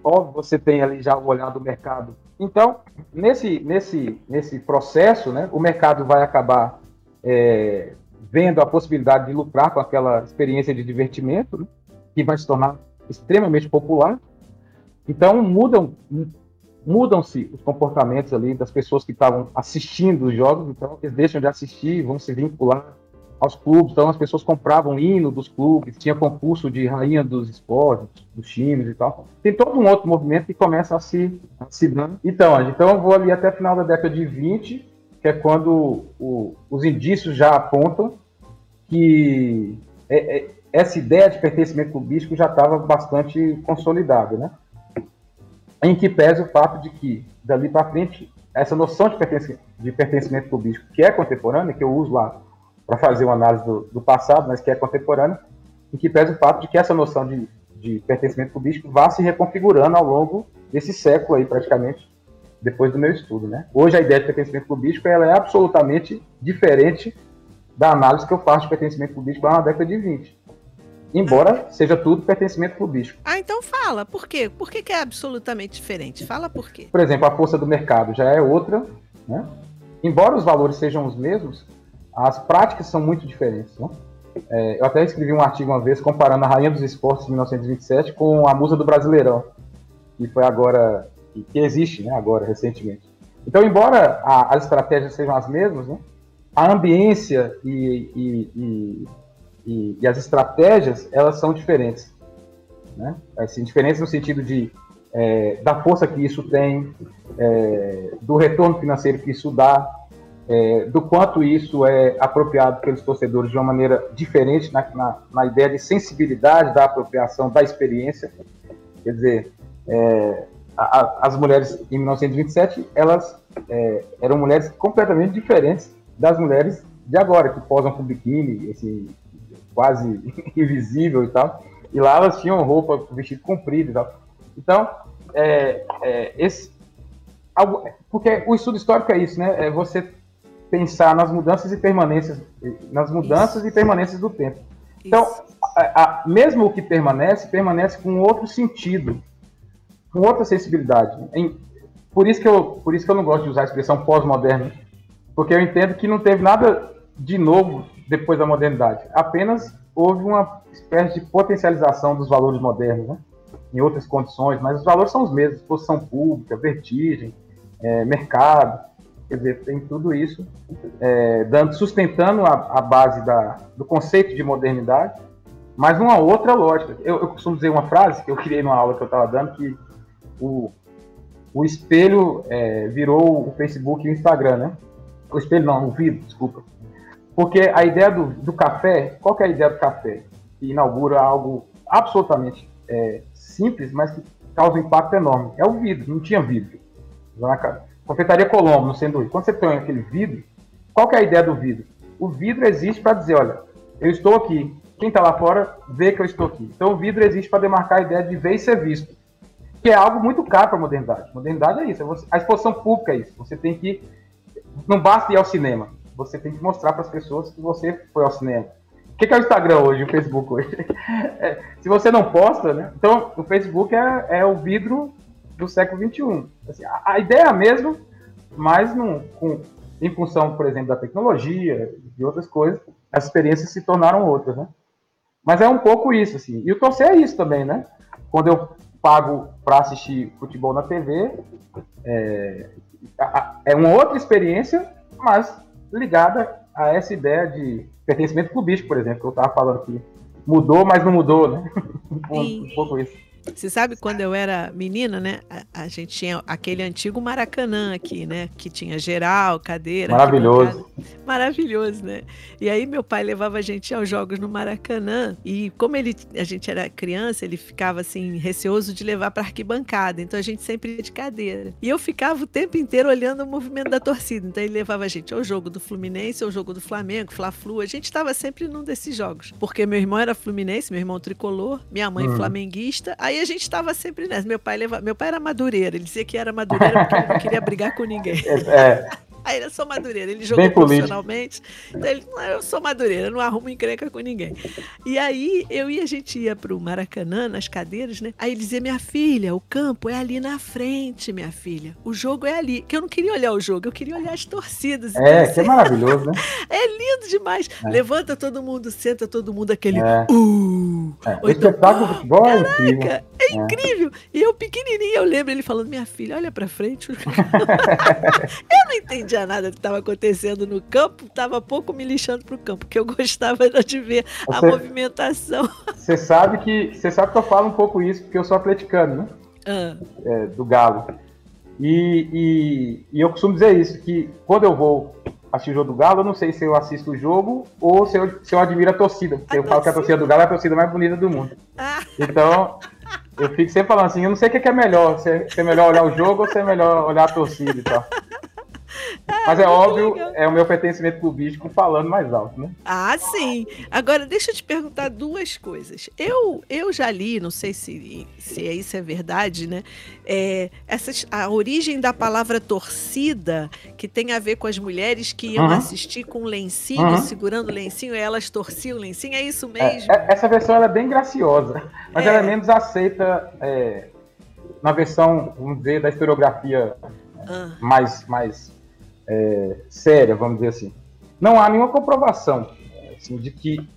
óbvio, você tem ali já o olhar do mercado. Então, nesse, nesse, nesse processo, né, o mercado vai acabar é, vendo a possibilidade de lucrar com aquela experiência de divertimento, né, que vai se tornar extremamente popular. Então mudam mudam-se os comportamentos ali das pessoas que estavam assistindo os jogos, então eles deixam de assistir, vão se vincular aos clubes, então as pessoas compravam hino dos clubes, tinha concurso de rainha dos esportes, dos times e tal. Tem todo um outro movimento que começa a se, a se dando. Então, então eu vou ali até o final da década de 20, que é quando o, os indícios já apontam que é, é, essa ideia de pertencimento clubístico já estava bastante consolidada, né? Em que pese o fato de que, dali para frente, essa noção de pertencimento, de pertencimento clubístico, que é contemporânea, que eu uso lá para fazer uma análise do, do, passado, mas que é contemporânea, em que pese o fato de que essa noção de, de pertencimento clubístico vá se reconfigurando ao longo desse século aí, praticamente, depois do meu estudo, né? Hoje a ideia de pertencimento clubístico ela é absolutamente diferente da análise que eu faço de pertencimento clubístico lá na década de 20. Embora seja tudo pertencimento clubístico. Ah, então fala. Por quê? Por que, que é absolutamente diferente? Fala por quê. Por exemplo, a força do mercado já é outra, né? Embora os valores sejam os mesmos, as práticas são muito diferentes. Né? É, eu até escrevi um artigo uma vez comparando a Rainha dos Esportes de 1927 com a Musa do Brasileirão, que foi agora, que, existe né, agora, recentemente. Então, embora a, as estratégias sejam as mesmas, né, a ambiência e, e, e, e, as estratégias, elas são diferentes. Né? Assim, diferentes no sentido de é, da força que isso tem, é, do retorno financeiro que isso dá, é, do quanto isso é apropriado pelos torcedores de uma maneira diferente na, na, na ideia de sensibilidade da apropriação da experiência. Quer dizer, é, a, a, as mulheres em 1927 elas é, eram mulheres completamente diferentes das mulheres de agora que posam com biquíni, assim, quase invisível e tal. E lá elas tinham roupa, vestido comprido e tal. Então, é, é, esse, porque o estudo histórico é isso, né? É você pensar nas mudanças e permanências, nas mudanças Isso. e permanências do tempo. Então, a, a, mesmo o que permanece, permanece com outro sentido, com outra sensibilidade. Em, por, isso que eu, por isso que eu não gosto de usar a expressão pós-moderno, porque eu entendo que não teve nada de novo depois da modernidade. Apenas houve uma espécie de potencialização dos valores modernos, né? em outras condições, mas os valores são os mesmos: posição pública, vertigem, é, mercado. Quer dizer, tem tudo isso é, dando, sustentando a, a base da, do conceito de modernidade, mas uma outra lógica. Eu, eu, costumo dizer uma frase que eu criei numa aula que eu estava dando, que o, o espelho é, virou o Facebook e o Instagram, né? O espelho não, o vidro, desculpa. Porque a ideia do, do café, qual é a ideia do café? Que inaugura algo absolutamente é, simples, mas que causa um impacto enorme. É o vidro, não tinha vidro. Na casa. Confeitaria Colombo, no Sendo Quando você põe aquele vidro, qual que é a ideia do vidro? O vidro existe para dizer, olha, eu estou aqui. Quem está lá fora vê que eu estou aqui. Então o vidro existe para demarcar a ideia de ver e ser visto. Que é algo muito caro para a modernidade. Modernidade é isso. É a exposição pública é isso. Você tem que. Não basta ir ao cinema. Você tem que mostrar para as pessoas que você foi ao cinema. O que é o Instagram hoje, o Facebook hoje? É, se você não posta, né? Então, o Facebook é, é o vidro do século XXI. Assim, a, a, ideia é a mesma, mas não, com, em função, por exemplo, da tecnologia e outras coisas, as experiências se tornaram outras, né? Mas é um pouco isso, assim. E o torcer é isso também, né? Quando eu pago para assistir futebol na TV, é, é uma outra experiência, mas ligada a essa ideia de pertencimento clubístico, por exemplo, que eu estava falando aqui. Mudou, mas não mudou, né? um, um pouco isso. Você sabe quando eu era menina, né? A, a, gente tinha aquele antigo Maracanã aqui, né? Que tinha geral, cadeira. Maravilhoso. Maravilhoso, né? E aí meu pai levava a gente aos jogos no Maracanã e como ele, a gente era criança, ele ficava assim receoso de levar para arquibancada. Então a gente sempre ia de cadeira. E eu ficava o tempo inteiro olhando o movimento da torcida. Então ele levava a gente ao jogo do Fluminense, ao jogo do Flamengo, Fla-Flu. A gente estava sempre num desses jogos, porque meu irmão era Fluminense, meu irmão tricolor, minha mãe uhum. flamenguista. Aí a gente estava sempre nessa. Meu pai meu pai era madureira, ele dizia que era madureira porque ele não queria brigar com ninguém. É. Aí eu sou madureira, ele jogou profissionalmente. Então ele, eu sou madureira, não arrumo encrenca com ninguém. E aí eu e a gente ia pro Maracanã, nas cadeiras, né? Aí ele dizia: minha filha, o campo é ali na frente, minha filha. O jogo é ali. Que eu não queria olhar o jogo, eu queria olhar as torcidas. É, então, que é maravilhoso, né? é lindo demais. É. Levanta todo mundo, senta todo mundo, aquele. É. Uh, é. O espetáculo de futebol é incrível É, é incrível. E eu pequenininha, eu lembro ele falando, minha filha, olha pra frente. eu não entendia nada do que estava acontecendo no campo, estava pouco me lixando pro campo, porque eu gostava de ver você, a movimentação. Você sabe que você sabe que eu falo um pouco isso, porque eu sou atleticano, né? Ah. É, do Galo. E, e, e, eu costumo dizer isso, que quando eu vou assistir o jogo do Galo, eu não sei se eu assisto o jogo ou se eu, se eu admiro a torcida. Porque a eu torcida. falo que a torcida do Galo é a torcida mais bonita do mundo. Ah. Então, eu fico sempre falando assim, eu não sei o que é melhor, se é, se é melhor olhar o jogo ou se é melhor olhar a torcida e tal. Mas é óbvio, é o meu pertencimento clubístico falando mais alto, né? Ah, sim. Agora, deixa eu te perguntar duas coisas. Eu, eu já li, não sei se, se isso é verdade, né? É, essa, a origem da palavra torcida, que tem a ver com as mulheres que iam uhum. assistir com lencinho, uhum. segurando o lencinho, e elas torciam o lencinho, é isso é, mesmo? É, essa versão é bem graciosa, mas ela é, é menos aceita é, na versão, vamos dizer, da historiografia ah. mais, mais é, séria, vamos dizer assim. Não há nenhuma comprovação assim, de que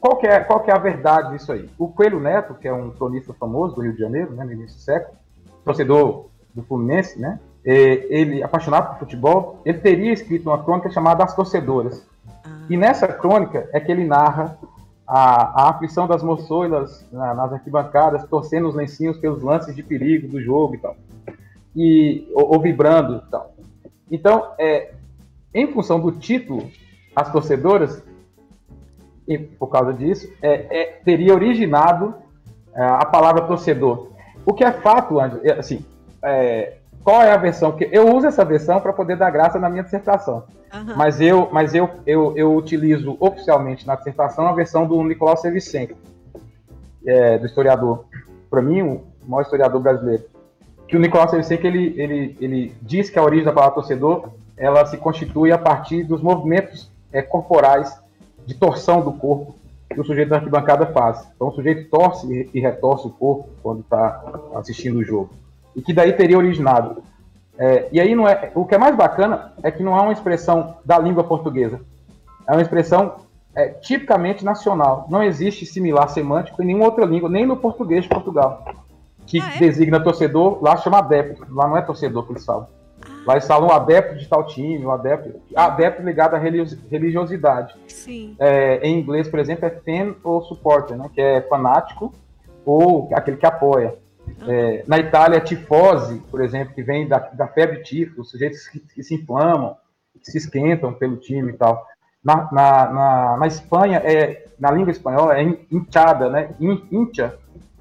qual que, é, qual que é a verdade disso aí. O Coelho Neto, que é um cronista famoso do Rio de Janeiro, né, no início do século, torcedor do Fluminense, né, ele apaixonado por futebol, ele teria escrito uma crônica chamada As Torcedoras. Ah. E nessa crônica é que ele narra a, a aflição das moçoilas na, nas arquibancadas, torcendo os lencinhos pelos lances de perigo do jogo e tal. E, ou, ou vibrando e tal. Então, é, em função do título, as torcedoras, e por causa disso, é, é, teria originado é, a palavra torcedor. O que é fato, é, assim, é, qual é a versão? que Eu uso essa versão para poder dar graça na minha dissertação. Uhum. Mas, eu, mas eu, eu, eu utilizo oficialmente na dissertação a versão do Nicolau Sevicenko, é, do historiador. Para mim, o maior historiador brasileiro que o Nicolau Sevicenko ele, ele, ele diz que a origem da palavra torcedor ela se constitui a partir dos movimentos é, corporais de torção do corpo que o sujeito da arquibancada faz. Então o sujeito torce e retorce o corpo quando está assistindo o jogo. E que daí teria originado. É, e aí não é. O que é mais bacana é que não é uma expressão da língua portuguesa. É uma expressão é, tipicamente nacional. Não existe similar semântico em nenhuma outra língua, nem no português de Portugal que ah, é? designa torcedor, lá chama adepto. Lá não é torcedor que eles falam. Ah. Lá eles falam adepto de tal time, um adepto, adepto ligado à religiosidade. Sim. É, em inglês, por exemplo, é fan ou supporter, né? Que é fanático ou aquele que apoia. Ah. É, na Itália, tifose, por exemplo, que vem da, da febre tifo, os sujeitos que, que, se inflamam, que se esquentam pelo time e tal. Na, na, na, na Espanha, é, na língua espanhola, é hinchada, né? Hincha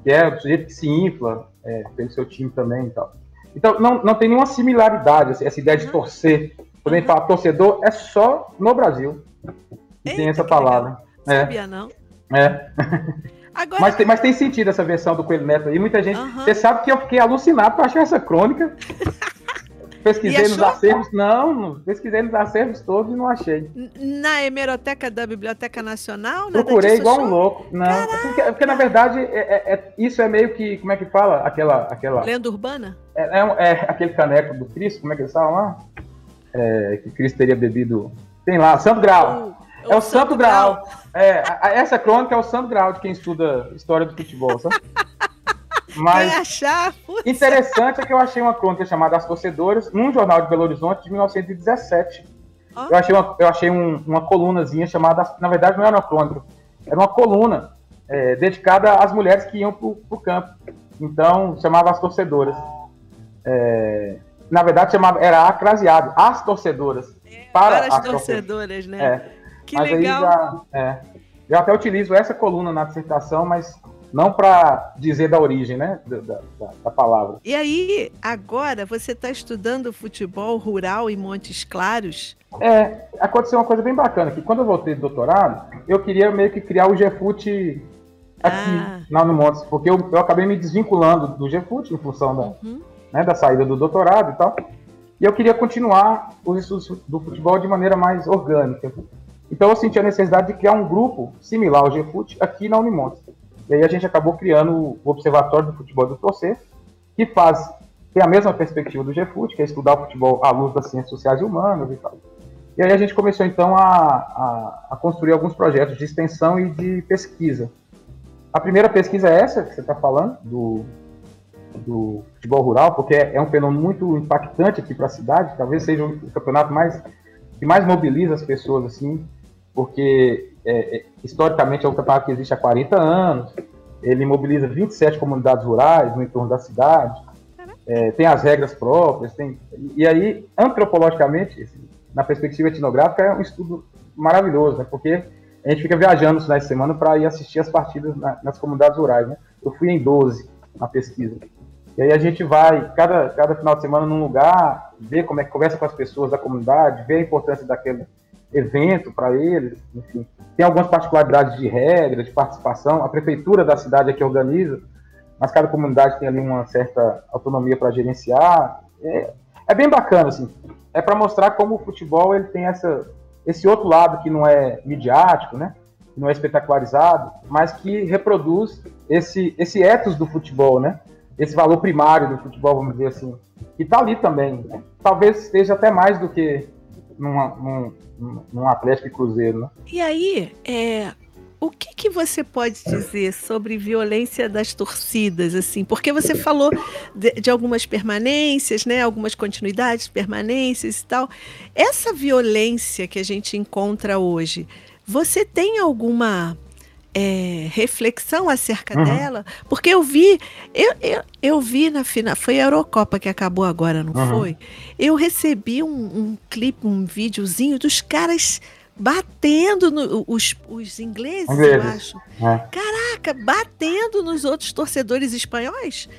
que é o sujeito que se infla é, pelo seu time também e tal. Então, não, não tem nenhuma similaridade, assim, essa ideia de uhum. torcer. Quando a gente fala torcedor, é só no Brasil que Eita, tem essa palavra. É. Sabia, não? É. Agora... Mas, tem, mas tem sentido essa versão do Coelho Neto aí. Muita gente. Uhum. Você sabe que eu fiquei alucinado para achar essa crônica. Pesquisei nos acervos, não, pesquisei nos acervos todos e não achei. Na hemeroteca da Biblioteca Nacional? Procurei igual um louco. Não, porque, porque, na verdade é, é, é, isso é meio que, como é que fala? Aquela. aquela Lenda urbana? É, é, é aquele caneco do Cristo, como é que eles falam lá? É, que Cristo teria bebido. Tem lá, Santo Grau. O, é o, o Santo, Santo Grau. Grau. É, a, essa crônica é o Santo Grau de quem estuda história do futebol, sabe? Mas achar, interessante é que eu achei uma crônica chamada As Torcedoras, num jornal de Belo Horizonte de 1917. Oh. Eu achei, uma, eu achei um, uma colunazinha chamada, na verdade não era uma crônica, era uma coluna é, dedicada às mulheres que iam para o campo. Então, chamava As Torcedoras. É, na verdade, chamava, era acraseado, As Torcedoras. É, para, para, as, torcedoras, né? É. Que mas legal. Já, é, eu até utilizo essa coluna na dissertação, mas não para dizer da origem, né, da, da, da, palavra. E aí, agora você está estudando futebol rural em Montes Claros? É, aconteceu uma coisa bem bacana, que quando eu voltei do doutorado, eu queria meio que criar o GFUT aqui, ah. lá no Montes, porque eu, eu acabei me desvinculando do GFUT em função da, uhum. né, da saída do doutorado e tal, e eu queria continuar os estudos do futebol de maneira mais orgânica. Então eu senti a necessidade de criar um grupo similar ao GFUT aqui na Unimontes. E aí a gente acabou criando o Observatório do Futebol do Processo, que faz tem a mesma perspectiva do GFUT, que é estudar o futebol à luz das ciências sociais e humanas e tal. E aí a gente começou então a, a, a construir alguns projetos de extensão e de pesquisa. A primeira pesquisa é essa que você está falando, do, do futebol rural, porque é um fenômeno muito impactante aqui para a cidade, talvez seja o campeonato mais que mais mobiliza as pessoas, assim, porque é, é, historicamente é um campeonato que existe há 40 anos, ele mobiliza 27 comunidades rurais no entorno da cidade, é, tem as regras próprias, tem, e aí, antropologicamente, assim, na perspectiva etnográfica, é um estudo maravilhoso, né, porque a gente fica viajando nos finais de semana para ir assistir as partidas na, nas comunidades rurais, né, eu fui em 12 na pesquisa, e aí a gente vai, cada, cada final de semana, num lugar, ver como é que conversa com as pessoas da comunidade, ver a importância daquele evento para eles, enfim. Tem algumas particularidades de regra, de participação. A prefeitura da cidade é que organiza, mas cada comunidade tem ali uma certa autonomia para gerenciar. É, é, bem bacana, assim. É para mostrar como o futebol ele tem essa, esse outro lado que não é midiático, né? Que não é espetacularizado, mas que reproduz esse, esse ethos do futebol, né? esse valor primário do futebol, vamos dizer assim, que está ali também. Talvez esteja até mais do que numa, num, num Atlético e Cruzeiro. Né? E aí, é, o que, que você pode dizer sobre violência das torcidas, assim? Porque você falou de, de, algumas permanências, né? Algumas continuidades, permanências e tal. Essa violência que a gente encontra hoje, você tem alguma é, reflexão acerca uhum. dela, porque eu vi, eu, eu, eu, vi na final, foi a Eurocopa que acabou agora, não uhum. foi? Eu recebi um, um clipe, um videozinho dos caras batendo no, os, os ingleses, ingleses, eu acho. É. Caraca, batendo nos outros torcedores espanhóis.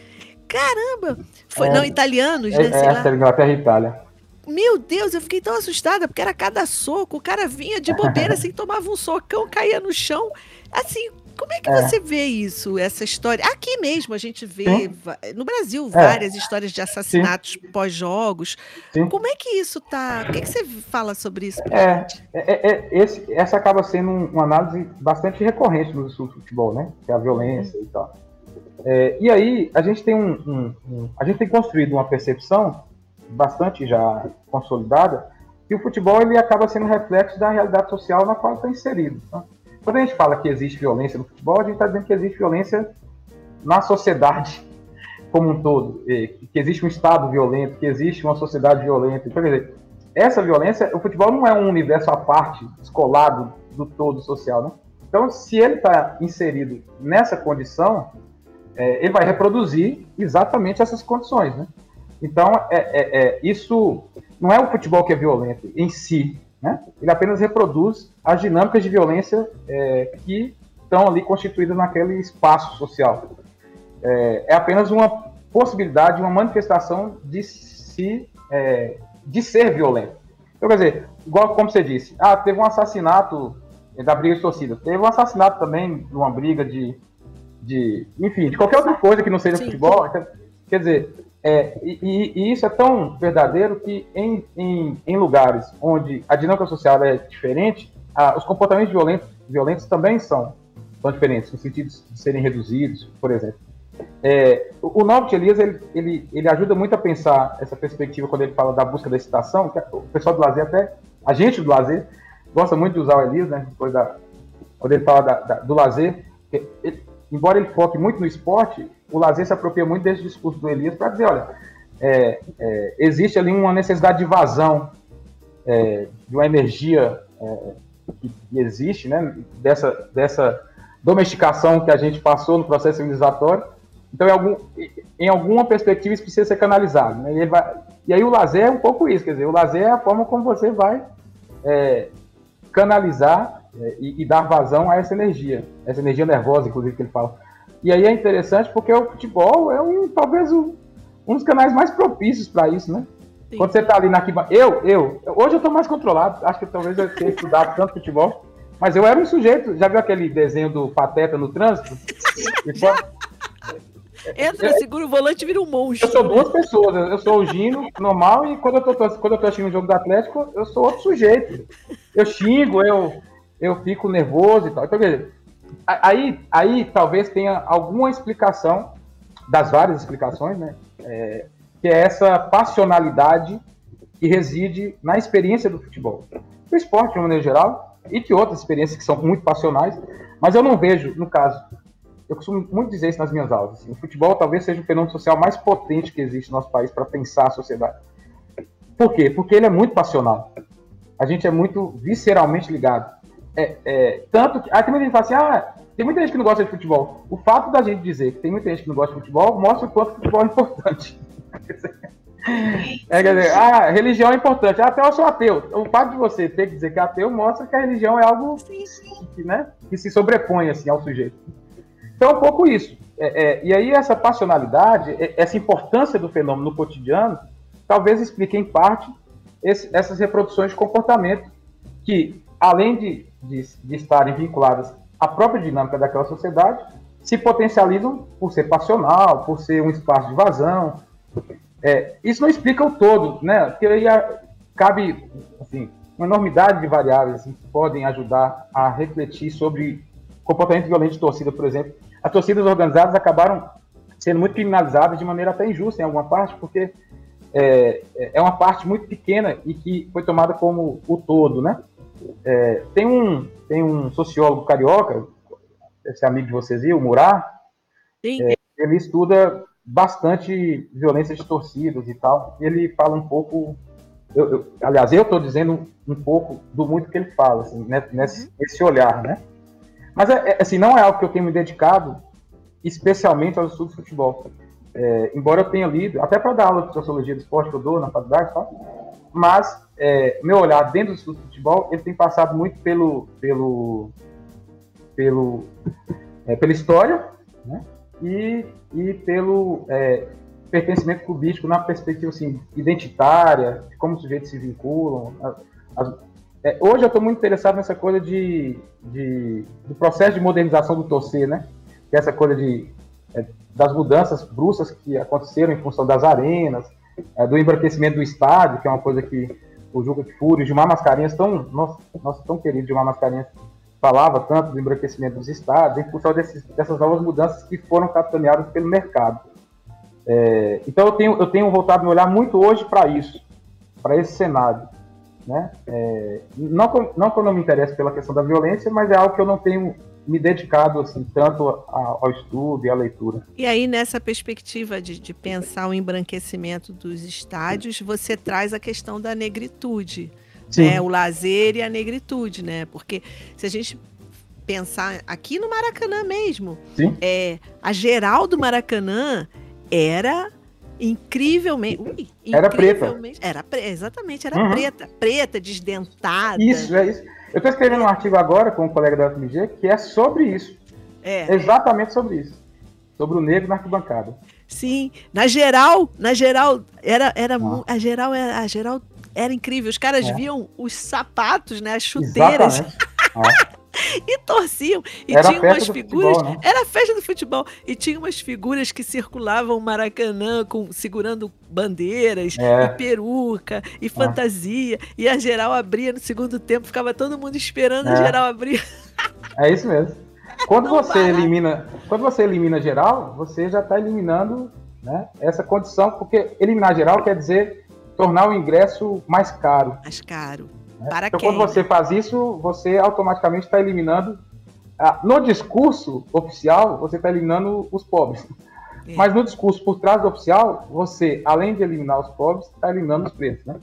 Caramba! Foi, é, não, italianos, né? É, essa Inglaterra e Itália. Meu Deus, eu fiquei tão assustada, porque era cada soco, o cara vinha de bobeira, assim, tomava um socão, caía no chão. Assim, como é que é. você vê isso, essa história? Aqui mesmo a gente vê, Sim. no Brasil, é. várias é. histórias de assassinatos pós-jogos. Como é que isso tá? O que, que você fala sobre isso? É, é, é, é, esse, essa acaba sendo uma análise bastante recorrente no do futebol, né? Que é a violência e tal. e aí a gente tem um, um, um, a gente tem construído uma percepção bastante já consolidada que o futebol ele acaba sendo reflexo da realidade social na qual está inserido. Tá? Quando a gente fala que existe violência no futebol, a gente está dizendo que existe violência na sociedade como um todo, que existe um Estado violento, que existe uma sociedade violenta. Então, quer dizer, essa violência, o futebol não é um universo à parte, descolado do todo social, né? Então, se ele está inserido nessa condição, é, ele vai reproduzir exatamente essas condições, né? Então, é, é, é, isso não é o futebol que é violento em si, né? Ele apenas reproduz as dinâmicas de violência é, que estão ali constituídas naquele espaço social. É, é, apenas uma possibilidade, uma manifestação de se é, de ser violento. Então, quer dizer, igual como você disse, ah, teve um assassinato da briga de torcida, teve um assassinato também de uma briga de, de enfim, de qualquer outra coisa que não seja Sim. futebol. Então, quer dizer, é, e, e, isso é tão verdadeiro que em, em, em lugares onde a dinâmica social é diferente, os comportamentos violentos, violentos também são, são diferentes, no sentido de serem reduzidos, por exemplo. É, o Norbert Elias ele, ele, ele ajuda muito a pensar essa perspectiva quando ele fala da busca da excitação, que o pessoal do lazer até, a gente do lazer, gosta muito de usar o Elias, né, depois da, quando ele fala da, da, do lazer, ele, embora ele foque muito no esporte, o lazer se apropria muito desse discurso do Elias para dizer, olha, é, é, existe ali uma necessidade de vazão é, de uma energia é, que, existe, né, dessa, dessa domesticação que a gente passou no processo civilizatório. Então, em, algum, em alguma perspectiva, isso precisa ser canalizado. Né, e, vai, e, aí o lazer é um pouco isso, quer dizer, o lazer é a forma como você vai é, canalizar é, e, e, dar vazão a essa energia, essa energia nervosa, inclusive, que ele fala. E aí é interessante porque o futebol é um, talvez um, um dos canais mais propícios para isso, né? Sim. Quando você está ali na arquibancada. Eu, eu, hoje eu estou mais controlado, acho que talvez eu tenha estudado tanto futebol, mas eu era um sujeito. Já viu aquele desenho do Pateta no trânsito? Entra, segura o volante e vira um monstro. Eu sou duas pessoas. Eu sou o Gino, normal, e quando eu tô, quando eu tô assistindo o jogo do Atlético, eu sou outro sujeito. Eu xingo, eu, eu fico nervoso e tal. Então, quer dizer, aí, aí talvez tenha alguma explicação, das várias explicações, né? É, que é essa passionalidade que reside na experiência do futebol. O esporte, de uma maneira geral, e que outras experiências que são muito passionais, mas eu não vejo, no caso eu costumo muito dizer isso nas minhas aulas. Assim, o futebol talvez seja o fenômeno social mais potente que existe no nosso país para pensar a sociedade. Por quê? Porque ele é muito passional. A gente é muito visceralmente ligado. É, é, tanto que. Aí tem muita gente que fala assim: ah, tem muita gente que não gosta de futebol. O fato da gente dizer que tem muita gente que não gosta de futebol mostra o quanto o futebol é importante. É, quer dizer, ah, religião é importante. Até eu sou ateu. O fato de você ter que dizer que é ateu mostra que a religião é algo que, né, que se sobrepõe assim, ao sujeito. Então, é um pouco isso. É, é, e aí, essa passionalidade, essa importância do fenômeno no cotidiano, talvez explique, em parte, esse, essas reproduções de comportamento que, além de, de, de estarem vinculadas à própria dinâmica daquela sociedade, se potencializam por ser passional, por ser um espaço de vazão, é, isso não explica o todo, né? Porque aí cabe assim, uma enormidade de variáveis assim, que podem ajudar a refletir sobre comportamento violento de torcida, por exemplo. As torcidas organizadas acabaram sendo muito criminalizadas de maneira até injusta em alguma parte, porque é, é uma parte muito pequena e que foi tomada como o todo, né? É, tem, um, tem um sociólogo carioca, esse amigo de vocês, o Murat, é, ele estuda bastante violência de torcidas e tal. Ele fala um pouco. Eu, eu, aliás, eu estou dizendo um pouco do muito que ele fala, assim, né, nesse, nesse olhar, né? Mas, é, é, assim, não é algo que eu tenho me dedicado especialmente aos estudos de futebol. É, embora eu tenha lido, até para dar aula de sociologia do esporte que eu dou na faculdade, mas é, meu olhar dentro do futebol, ele tem passado muito pelo, pelo, pelo, é, pela história, né? e, e pelo é, pertencimento clubístico na perspectiva assim, identitária, de como os sujeitos se vinculam. É, hoje eu estou muito interessado nessa coisa de, de, do processo de modernização do torcer, né? Que é essa coisa de, é, das mudanças bruscas que aconteceram em função das arenas, é, do embranquecimento do estádio, que é uma coisa que o Juca Fúrio, o Gilmar Mascarenhas, tão, nossa, nossa, tão querido Gilmar Mascarenhas, falava tanto do embranquecimento dos estados, em função desses, dessas novas mudanças que foram capitaneadas pelo mercado. É, então eu tenho, eu tenho voltado meu olhar muito hoje para isso, para esse cenário. Né? É, não, não que eu não me interesse pela questão da violência, mas é algo que eu não tenho me dedicado assim tanto a, ao estudo e à leitura. E aí nessa perspectiva de, de pensar o embranquecimento dos estádios, você traz a questão da negritude né? O lazer e a negritude, né? Porque se a gente pensar aqui no Maracanã mesmo, Sim. é a geral do Maracanã era incrivelmente, ui, era preta, era exatamente era uhum. preta, preta desdentada. Isso é isso. Eu estou escrevendo um artigo agora com um colega da FMG que é sobre isso. É. Exatamente sobre isso. Sobre o negro na arquibancada. Sim, na geral, na geral era era ah. a geral era a geral era incrível. Os caras é. viam os sapatos, né? As chuteiras. e torciam. E era tinha umas figuras. Futebol, né? Era festa do futebol. E tinha umas figuras que circulavam o Maracanã com, segurando bandeiras, é. e peruca, e é. fantasia. E a geral abria no segundo tempo, ficava todo mundo esperando a é. geral abrir. É isso mesmo. Quando você elimina, quando você elimina geral, você já está eliminando né, essa condição, porque eliminar geral quer dizer tornar o ingresso mais caro. Mais caro. Né? Para então, quem? quando você faz isso, você automaticamente está eliminando. Ah, no discurso oficial, você está eliminando os pobres. É. Mas no discurso por trás do oficial, você, além de eliminar os pobres, está eliminando os pretos, né?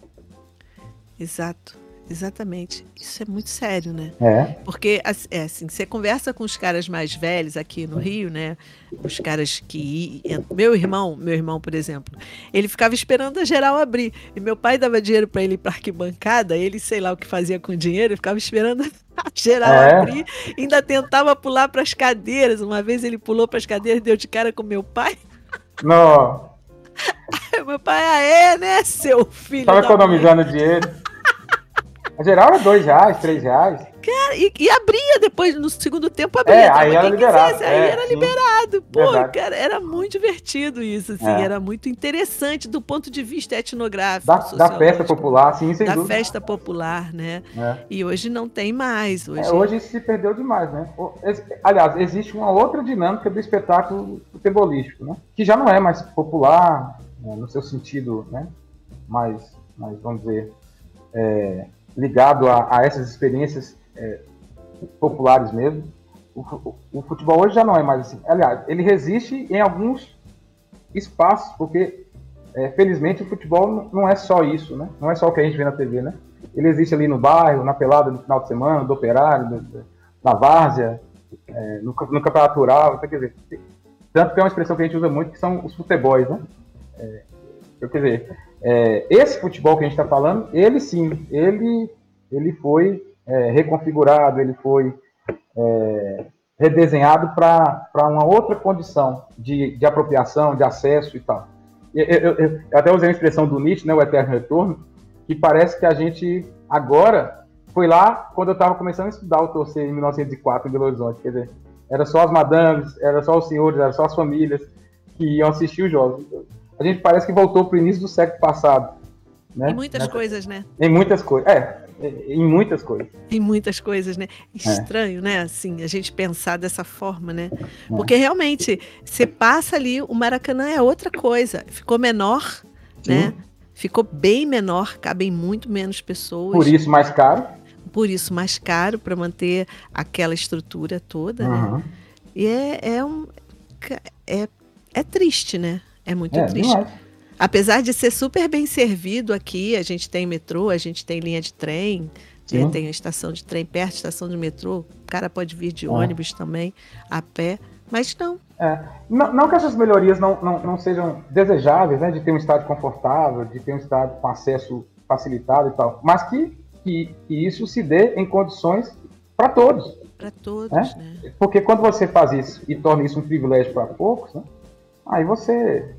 Exato. Exatamente. Isso é muito sério, né? É. Porque, é assim, você conversa com os caras mais velhos aqui no Rio, né? Os caras que. Meu irmão, meu irmão, por exemplo, ele ficava esperando a geral abrir. E meu pai dava dinheiro para ele ir pra arquibancada, ele, sei lá o que fazia com o dinheiro, ele ficava esperando a geral é. abrir, ainda tentava pular para as cadeiras. Uma vez ele pulou para as cadeiras e deu de cara com meu pai. Não. meu pai, ah, é, né, seu filho? Tava economizando dinheiro. A geral era dois reais, três reais. Cara, e, e, abria depois, no segundo tempo abria. É, aí era liberado. Quisesse, aí é, era sim. liberado. Pô, Verdade. cara, era muito divertido isso, assim, é. era muito interessante do ponto de vista etnográfico. Da, da festa popular, sim, sem Da dúvida. festa popular, né? É. E hoje não tem mais. Hoje... É, hoje se perdeu demais, né? Aliás, existe uma outra dinâmica do espetáculo futebolístico, né? Que já não é mais popular, né, no seu sentido, né? Mais, mais vamos dizer, é, ligado a, a essas experiências é, populares mesmo. o, o, futebol hoje já não é mais assim. Aliás, ele resiste em alguns espaços, porque é, felizmente o futebol não é só isso, né? Não é só o que a gente vê na TV, né? Ele existe ali no bairro, na pelada no final de semana, do operário, do, na várzea, é, no, no, campeonato rural, quer dizer, tanto que é uma expressão que a gente usa muito, que são os futebols, né? É, quer dizer, é, esse futebol que a gente está falando, ele sim, ele, ele foi é, reconfigurado, ele foi é, redesenhado para uma outra condição de, de apropriação, de acesso e tal. Eu, eu, eu, até usei a expressão do Nietzsche, né, o eterno retorno, que parece que a gente agora foi lá quando eu estava começando a estudar o torcer em 1904 em Belo Horizonte. Quer dizer, era só as madames, era só os senhores, era só as famílias que iam assistir os jogos. A gente parece que voltou para o início do século passado. Né? Em muitas coisas, né? Em muitas coisas. É, em muitas coisas. Em muitas coisas, né? Estranho, é. né? Assim, a gente pensar dessa forma, né? É. Porque realmente, você passa ali, o Maracanã é outra coisa. Ficou menor, Sim. né? Ficou bem menor, cabem muito menos pessoas. Por isso mais caro. Por isso mais caro para manter aquela estrutura toda, né? uhum. né? E é, é um é, é triste, né? É muito é, triste. Apesar de ser super bem servido aqui, a gente tem metrô, a gente tem linha de trem, né? tem a estação de trem perto, estação de metrô, o cara pode vir de é. ônibus também, a pé, mas não. É. Não, não, que essas melhorias não, não, não sejam desejáveis, né, de ter um estádio confortável, de ter um estádio com acesso facilitado e tal, mas que, que, que isso se dê em condições para todos. Para todos, né? né? Porque quando você faz isso e torna isso um privilégio para poucos, né, aí você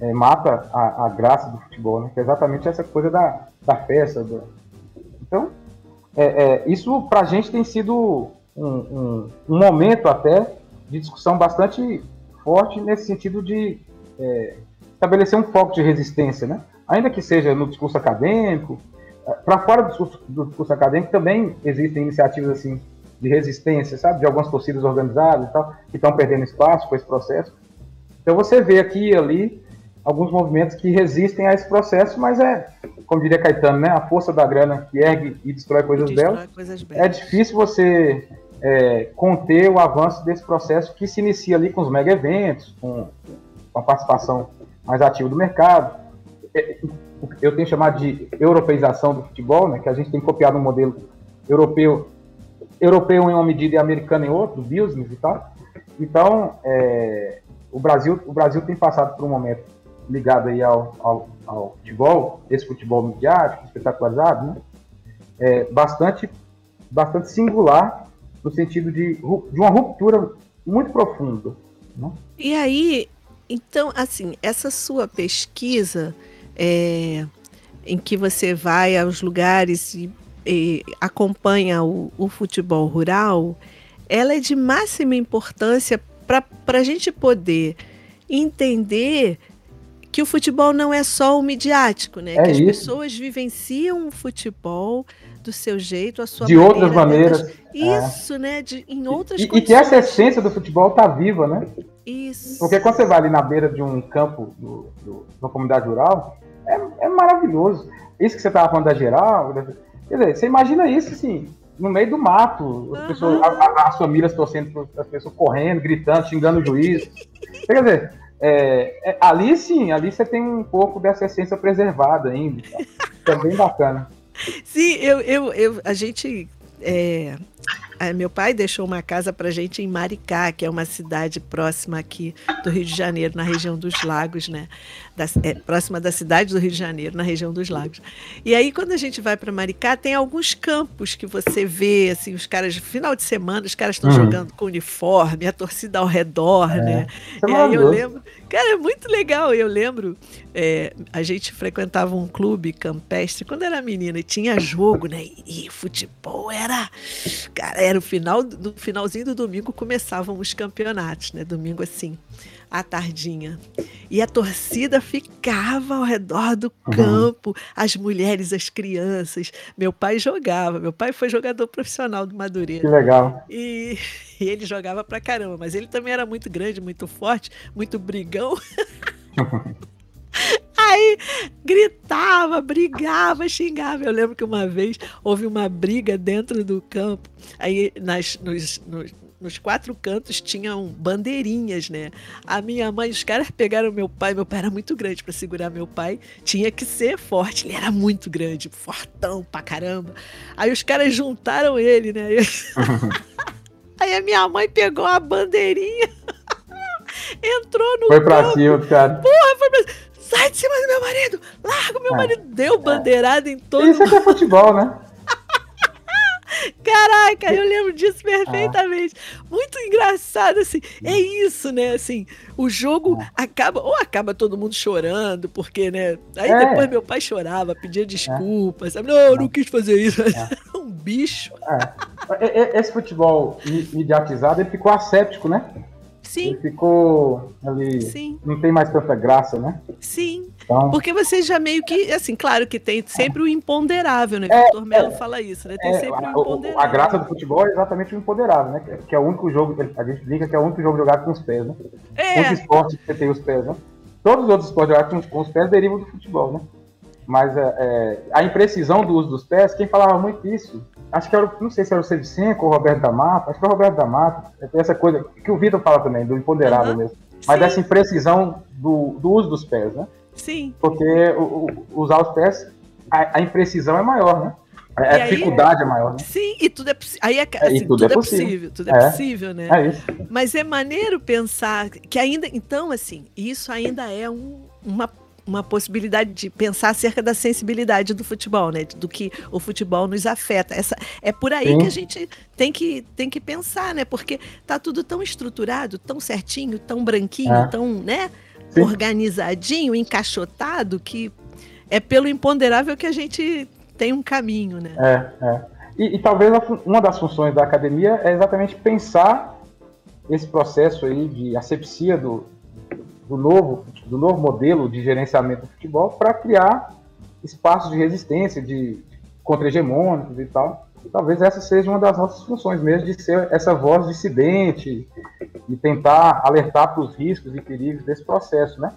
é, mata a, a, graça do futebol, né? Que é exatamente essa coisa da, da festa. Do... Então, é, é, isso para a gente tem sido um, um, um, momento até de discussão bastante forte nesse sentido de é, estabelecer um foco de resistência, né? Ainda que seja no discurso acadêmico, é, para fora do discurso, do discurso acadêmico também existem iniciativas assim de resistência, sabe, de algumas torcidas organizadas e tal, que estão perdendo espaço com esse processo. Então você vê aqui e ali alguns movimentos que resistem a esse processo, mas é, como diria Caetano, né, a força da grana que ergue e destrói coisas, destrói belas. coisas belas. É difícil você é, conter o avanço desse processo que se inicia ali com os mega eventos, com, com a participação mais ativa do mercado. É, eu tenho chamado de europeização do futebol, né, que a gente tem copiado um modelo europeu, europeu em uma medida e americano em outro, business e tal. Então, é, o Brasil, o Brasil tem passado por um momento ligado aí ao, ao, ao futebol, esse futebol midiático, espetacularizado, né? É bastante, bastante singular no sentido de, de uma ruptura muito profunda. Né? E aí, então, assim, essa sua pesquisa é, em que você vai aos lugares e, e acompanha o, o, futebol rural, ela é de máxima importância para a gente poder entender que o futebol não é só o midiático, né? É que as isso. pessoas vivenciam o futebol do seu jeito, a sua de maneira, outras maneiras. É. Isso, é. né? De, em outras e, e, que essa essência do futebol tá viva, né? Isso. Porque quando você vai ali na beira de um campo do, do, uma comunidade rural, é, é maravilhoso. Isso que você estava falando da geral, quer dizer, você imagina isso assim, no meio do mato, as, pessoas, a, a, as famílias torcendo, as pessoas correndo, gritando, xingando o juiz. quer dizer, é, é, ali sim, ali você tem um pouco dessa essência preservada ainda. Tá? É bem bacana. Sim, eu, eu, eu, a gente. É, meu pai deixou uma casa para gente em Maricá, que é uma cidade próxima aqui do Rio de Janeiro, na região dos Lagos, né? Da, é, próxima da cidade do Rio de Janeiro, na região dos Lagos. E aí, quando a gente vai para Maricá, tem alguns campos que você vê, assim, os caras, final de semana, os caras estão uhum. jogando com uniforme, a torcida ao redor, é. né? É e aí eu lembro. Cara, é muito legal. Eu lembro, é, a gente frequentava um clube campestre quando era menina e tinha jogo, né? E, e futebol era. Cara, era o final do finalzinho do domingo começavam os campeonatos, né? Domingo assim, à tardinha. E a torcida ficava ao redor do uhum. campo, as mulheres, as crianças. Meu pai jogava, meu pai foi jogador profissional do Madureira. Que legal. E, e ele jogava pra caramba, mas ele também era muito grande, muito forte, muito brigão. Aí gritava, brigava, xingava. Eu lembro que uma vez houve uma briga dentro do campo, aí nas, nos, nos nos quatro cantos tinham bandeirinhas, né? A minha mãe, os caras pegaram meu pai, meu pai era muito grande para segurar meu pai, tinha que ser forte, ele era muito grande, fortão pra caramba. Aí os caras juntaram ele, né? Aí a minha mãe pegou a bandeirinha, entrou no. Foi pra campo. cima, cara. Porra, foi pra sai de cima do meu marido, larga o meu é. marido. Deu bandeirada em todo Isso aqui é futebol, né? Caraca, eu lembro disso perfeitamente. Muito engraçado, assim. É isso, né? Assim, o jogo acaba, ou acaba todo mundo chorando, porque, né? Aí é. depois meu pai chorava, pedia desculpas, sabe? Não, eu não quis fazer isso. É. um bicho. É. Esse futebol mediatizado, ele ficou asséptico, né? Sim. Ele ficou ali. Sim. Não tem mais tanta graça, né? Sim. Então... Porque você já meio que, assim, claro que tem sempre o imponderável, né? É, Vitor Melo é, fala isso, né? Tem é, sempre o imponderável. A, graça do futebol é exatamente o imponderável, né? Que é o único jogo, a gente brinca que é o único jogo jogado com os pés, né? É. O único esporte que você tem os pés, né? Todos os outros esportes jogados com, os pés derivam do futebol, né? Mas é, é, a imprecisão do uso dos pés, quem falava muito isso acho que era, não sei se era o Sevchenko ou o Roberto da Mata, acho que era o Roberto da Mata, tem essa coisa que o Vitor fala também, do imponderável uhum. mesmo, mas Sim. dessa imprecisão do, do, uso dos pés, né? Sim. Porque o, o, usar os pés, a, a, imprecisão é maior, né? A, a dificuldade é maior, né? Sim, e tudo é, aí é, é assim, tudo, tudo é, possível. possível. Tudo é, é, possível, né? É isso. Mas é maneiro pensar que ainda. Então, assim, isso ainda é um, uma uma possibilidade de pensar acerca da sensibilidade do futebol, né? Do que o futebol nos afeta. Essa, é por aí Sim. que a gente tem que, tem que pensar, né? Porque tá tudo tão estruturado, tão certinho, tão branquinho, é. tão, né? Sim. Organizadinho, encaixotado, que é pelo imponderável que a gente tem um caminho, né? É, é. E, e talvez uma das funções da academia é exatamente pensar esse processo aí de asepsia do, do novo, do novo modelo de gerenciamento do futebol para criar espaços de resistência, de contra-hegemônicos e tal. E talvez essa seja uma das nossas funções mesmo, de ser essa voz dissidente e tentar alertar para os riscos e perigos desse processo, né?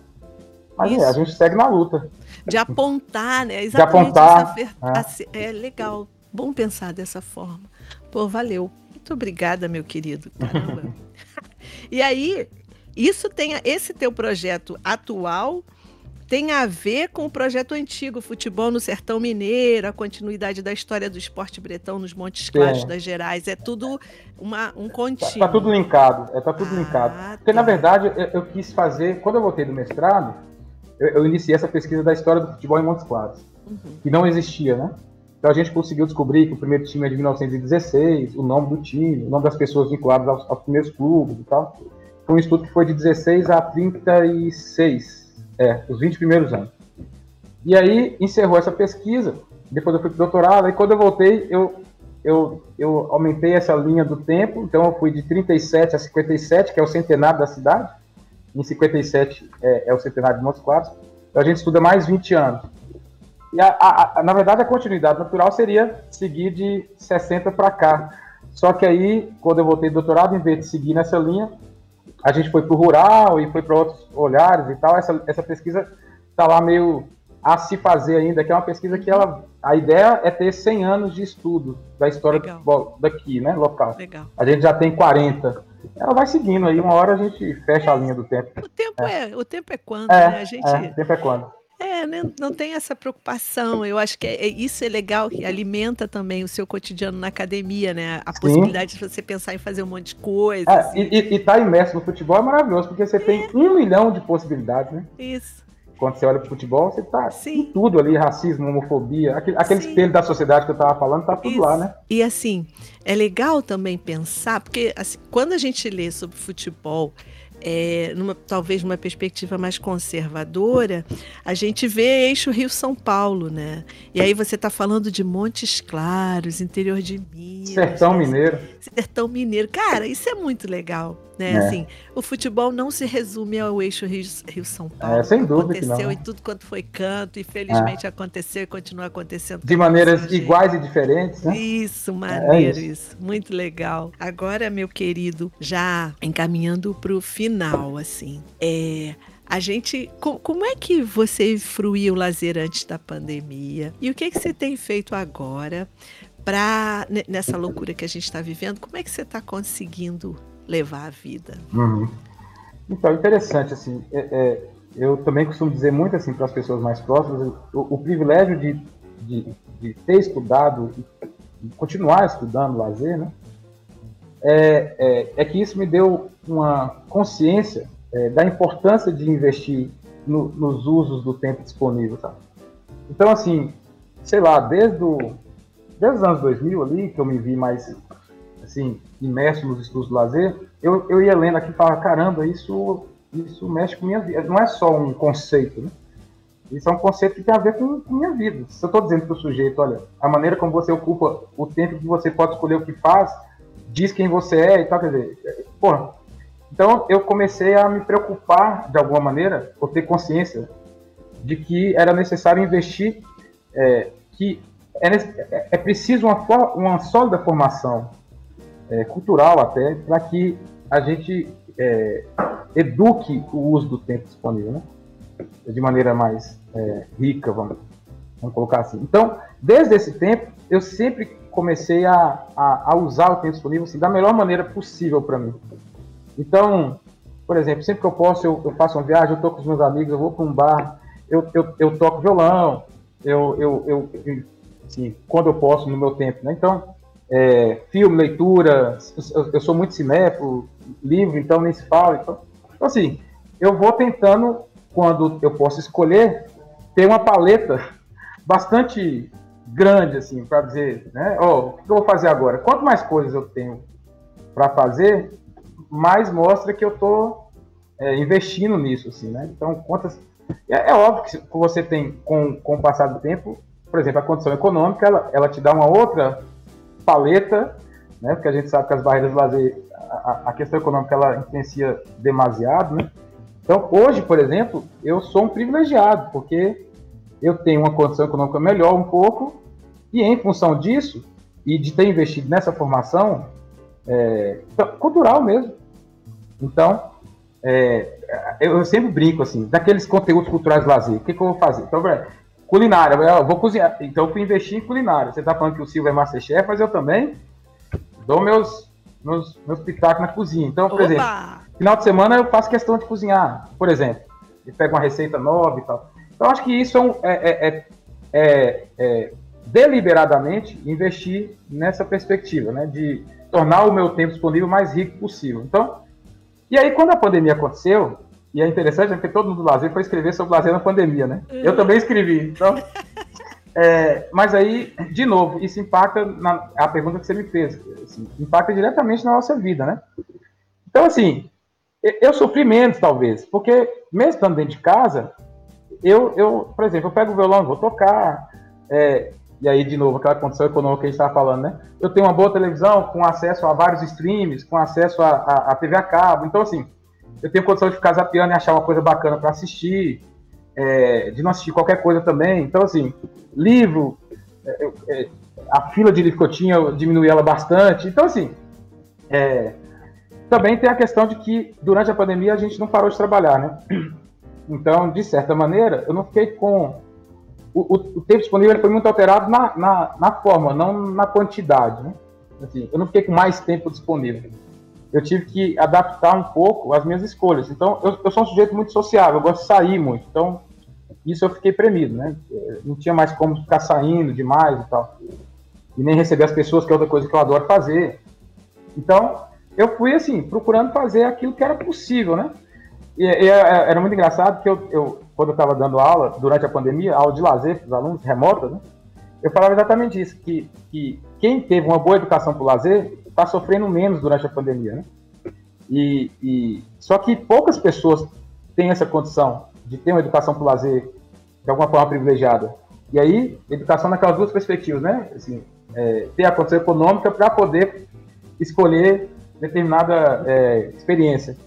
Mas é, a gente segue na luta. De apontar, né? Exatamente. De apontar. Essa, é. é legal. Bom pensar dessa forma. Pô, valeu. Muito obrigada, meu querido. Caramba. e aí, isso tem esse teu projeto atual tem a ver com o projeto antigo, Futebol no Sertão Mineiro, a continuidade da história do esporte bretão nos Montes Claros é. das Gerais. É tudo uma, um contínuo. Está tá tudo linkado, é, tá tudo ah, linkado. Porque, tá. na verdade, eu, eu, quis fazer, quando eu voltei do mestrado, eu, eu, iniciei essa pesquisa da história do futebol em Montes Claros, uhum. que não existia, né? Então a gente conseguiu descobrir que o primeiro time é de 1916, o nome do time, o nome das pessoas vinculadas aos, aos primeiros clubes e tal. Foi um estudo que foi de 16 a 36, é, os 20 primeiros anos. E aí encerrou essa pesquisa, depois eu fui para doutorado, e quando eu voltei, eu, eu, eu aumentei essa linha do tempo, então eu fui de 37 a 57, que é o centenário da cidade, em 57 é, é o centenário de Montes Claros, então a gente estuda mais 20 anos. E a, a, a, na verdade a continuidade natural seria seguir de 60 para cá. Só que aí, quando eu voltei do doutorado, em vez de seguir nessa linha, a gente foi para o rural e foi para outros olhares e tal. Essa, essa pesquisa está lá meio a se fazer ainda, que é uma pesquisa que ela, a ideia é ter 100 anos de estudo da história do futebol daqui, né, local. Legal. A gente já tem 40. Ela vai seguindo aí, uma hora a gente fecha a linha do tempo. O tempo é, é o tempo é quando, é, né? A gente... É, o tempo é quando. É, né? não tem essa preocupação. Eu acho que é, é, isso é legal, que alimenta também o seu cotidiano na academia, né? A Sim. possibilidade de você pensar em fazer um monte de coisa. É, assim. E estar tá imerso no futebol é maravilhoso, porque você é. tem um milhão de possibilidades, né? Isso. Quando você olha para o futebol, você está em tudo ali, racismo, homofobia, aquele, aquele espelho da sociedade que eu estava falando, está tudo Isso. lá, né? E assim, é legal também pensar, porque assim, quando a gente lê sobre futebol, é, numa, talvez numa perspectiva mais conservadora, a gente vê eixo Rio-São Paulo, né? E aí você está falando de Montes Claros, interior de Minas. Sertão? Mineiro. Sertão Mineiro. Cara, isso é muito legal. Né? É. Assim, o futebol não se resume ao eixo Rio-São Paulo. É, sem dúvida aconteceu em tudo quanto foi canto, e felizmente é. aconteceu e continua acontecendo. De maneiras iguais e diferentes, né? Isso, é maneiro, isso. isso. Muito legal. Agora, meu querido, já encaminhando para o final, assim, é a gente, como é que você fruiu o lazer antes da pandemia? E o que, é que você tem feito agora para nessa loucura que a gente está vivendo, como é que você está conseguindo levar a vida? Uhum. Então, interessante, assim, é, é, eu também costumo dizer muito assim para as pessoas mais próximas, o, o privilégio de, de, de, ter estudado e continuar estudando lazer, né, é, é, é, que isso me deu uma consciência é, da importância de investir no, nos usos do tempo disponível, sabe? Então, assim, sei lá, desde, o, desde os anos 2000 ali, que eu me vi mais, assim, imerso nos estudos do lazer, eu, eu ia lendo aqui e falava, caramba, isso, isso mexe com minha vida. Não é só um conceito, né? Isso é um conceito que tem a ver com, com minha vida. Se eu estou dizendo para o sujeito, olha, a maneira como você ocupa o tempo que você pode escolher o que faz, diz quem você é e tal, quer dizer, porra. Então eu comecei a me preocupar de alguma maneira, por ter consciência de que era necessário investir, é, que é, é preciso uma, uma sólida formação é, cultural até, para que a gente é, eduque o uso do tempo disponível, né? de maneira mais é, rica, vamos, vamos colocar assim. Então, desde esse tempo, eu sempre comecei a, a, a usar o tempo disponível assim, da melhor maneira possível para mim. Então, por exemplo, sempre que eu posso, eu, eu faço uma viagem, eu estou com os meus amigos, eu vou para um bar, eu, eu, eu toco violão, eu, eu, eu assim, quando eu posso, no meu tempo. Né? Então, é, filme, leitura, eu, sou muito cinéfilo, livro, então nem se fala. Então, então, assim, eu vou tentando, quando eu posso escolher, ter uma paleta bastante grande, assim, para dizer, né? Oh, o que eu vou fazer agora? Quanto mais coisas eu tenho para fazer, mais mostra que eu estou é, investindo nisso, assim, né? Então, quantas... É, é, óbvio que você tem, com, com o passar do tempo, por exemplo, a condição econômica, ela, ela te dá uma outra paleta, né? Porque a gente sabe que as barreiras de lazer, a, a questão econômica, ela influencia demasiado, né? Então, hoje, por exemplo, eu sou um privilegiado, porque eu tenho uma condição econômica melhor um pouco, e em função disso, e de ter investido nessa formação é, cultural mesmo. Então, é, eu sempre brinco assim, daqueles conteúdos culturais de lazer, o que, que eu vou fazer? Então, culinária, eu vou cozinhar. Então, eu fui investir em culinária. Você está falando que o Silvio é Masterchef, mas eu também dou meus, meus, meus pitacos na cozinha. Então, por Opa! exemplo, final de semana eu faço questão de cozinhar, por exemplo. Eu pego uma receita nova e tal. Então, acho que isso é, um, é, é, é, é deliberadamente investir nessa perspectiva, né, de tornar o meu tempo disponível mais rico possível. Então, e aí quando a pandemia aconteceu, e é interessante porque todo mundo do lazer foi escrever sobre lazer na pandemia, né? Uhum. Eu também escrevi. Então, é, mas aí, de novo, isso impacta na a pergunta que você me fez, assim, impacta diretamente na nossa vida, né? Então, assim, eu sofri menos, talvez, porque mesmo estando dentro de casa, eu, eu por exemplo, eu pego o violão, vou tocar, é, e aí, de novo, aquela condição econômica que a gente estava falando, né? Eu tenho uma boa televisão com acesso a vários streams, com acesso a, a, a TV a cabo. Então, assim, eu tenho condição de ficar zapeando e achar uma coisa bacana para assistir, é, de não assistir qualquer coisa também. Então, assim, livro, é, é, a fila de livro que eu tinha, eu ela bastante. Então, assim, é, também tem a questão de que durante a pandemia a gente não parou de trabalhar, né? Então, de certa maneira, eu não fiquei com o, o, tempo disponível foi muito alterado na, na, na, forma, não na quantidade. Né? Assim, eu não fiquei com mais tempo disponível. Eu tive que adaptar um pouco as minhas escolhas. Então, eu, eu sou um sujeito muito sociável, eu gosto de sair muito. Então, isso eu fiquei premido, né? Não tinha mais como ficar saindo demais e tal. E nem receber as pessoas, que é outra coisa que eu adoro fazer. Então, eu fui, assim, procurando fazer aquilo que era possível, né? E, e é, era muito engraçado que eu, eu quando eu estava dando aula durante a pandemia, aula de lazer para os alunos, remota, né? Eu falava exatamente isso, que, que quem teve uma boa educação para o lazer está sofrendo menos durante a pandemia, né? E, e, só que poucas pessoas têm essa condição de ter uma educação para lazer de alguma forma privilegiada. E aí, educação naquelas duas perspectivas, né? Assim, é, ter a condição econômica para poder escolher determinada é, experiência.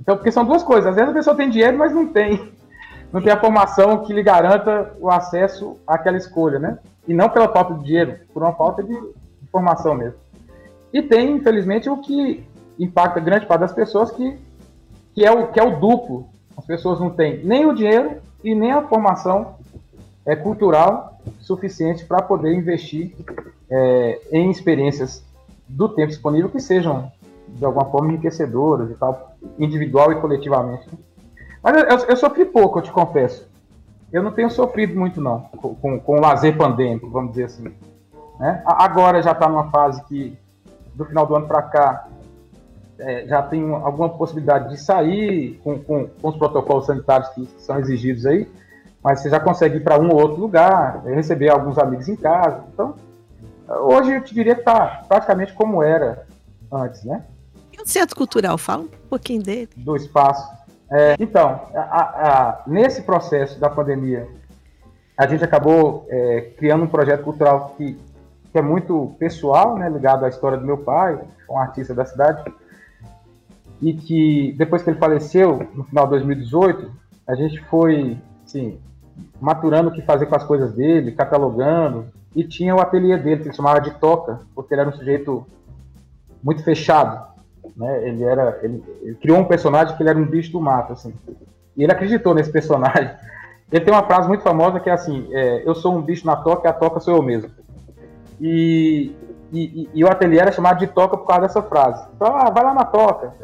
Então, porque são duas coisas. Às vezes a pessoa tem dinheiro, mas não tem não tem a formação que lhe garanta o acesso àquela escolha, né? E não pela falta de dinheiro, por uma falta de, de formação mesmo. E tem, infelizmente, o que impacta grande parte das pessoas, que, que, é, o, que é o duplo. As pessoas não têm nem o dinheiro e nem a formação é, cultural suficiente para poder investir é, em experiências do tempo disponível que sejam de alguma forma enriquecedoras e tal, individual e coletivamente. Mas eu, eu, sofri pouco, eu te confesso. Eu não tenho sofrido muito, não, com, com o lazer pandêmico, vamos dizer assim. Né? Agora já está numa fase que, do final do ano para cá, é, já tem alguma possibilidade de sair com, com, com, os protocolos sanitários que são exigidos aí, mas você já consegue ir para um ou outro lugar, receber alguns amigos em casa. Então, hoje eu te diria que está praticamente como era antes, né? E o Centro Cultural, fala um pouquinho dele. Do espaço. É, então, a, a, nesse processo da pandemia, a gente acabou é, criando um projeto cultural que, que é muito pessoal, né, ligado à história do meu pai, um artista da cidade, e que depois que ele faleceu, no final de 2018, a gente foi, assim, maturando o que fazer com as coisas dele, catalogando, e tinha o ateliê dele, que ele chamava de Toca, porque ele era um sujeito muito fechado, né? Ele era, ele, ele, criou um personagem que ele era um bicho do mato, assim. E ele acreditou nesse personagem. Ele tem uma frase muito famosa que é assim: é, eu sou um bicho na toca e a toca sou eu mesmo. E, e, e, o ateliê era chamado de toca por causa dessa frase. Então, ah, vai lá na toca.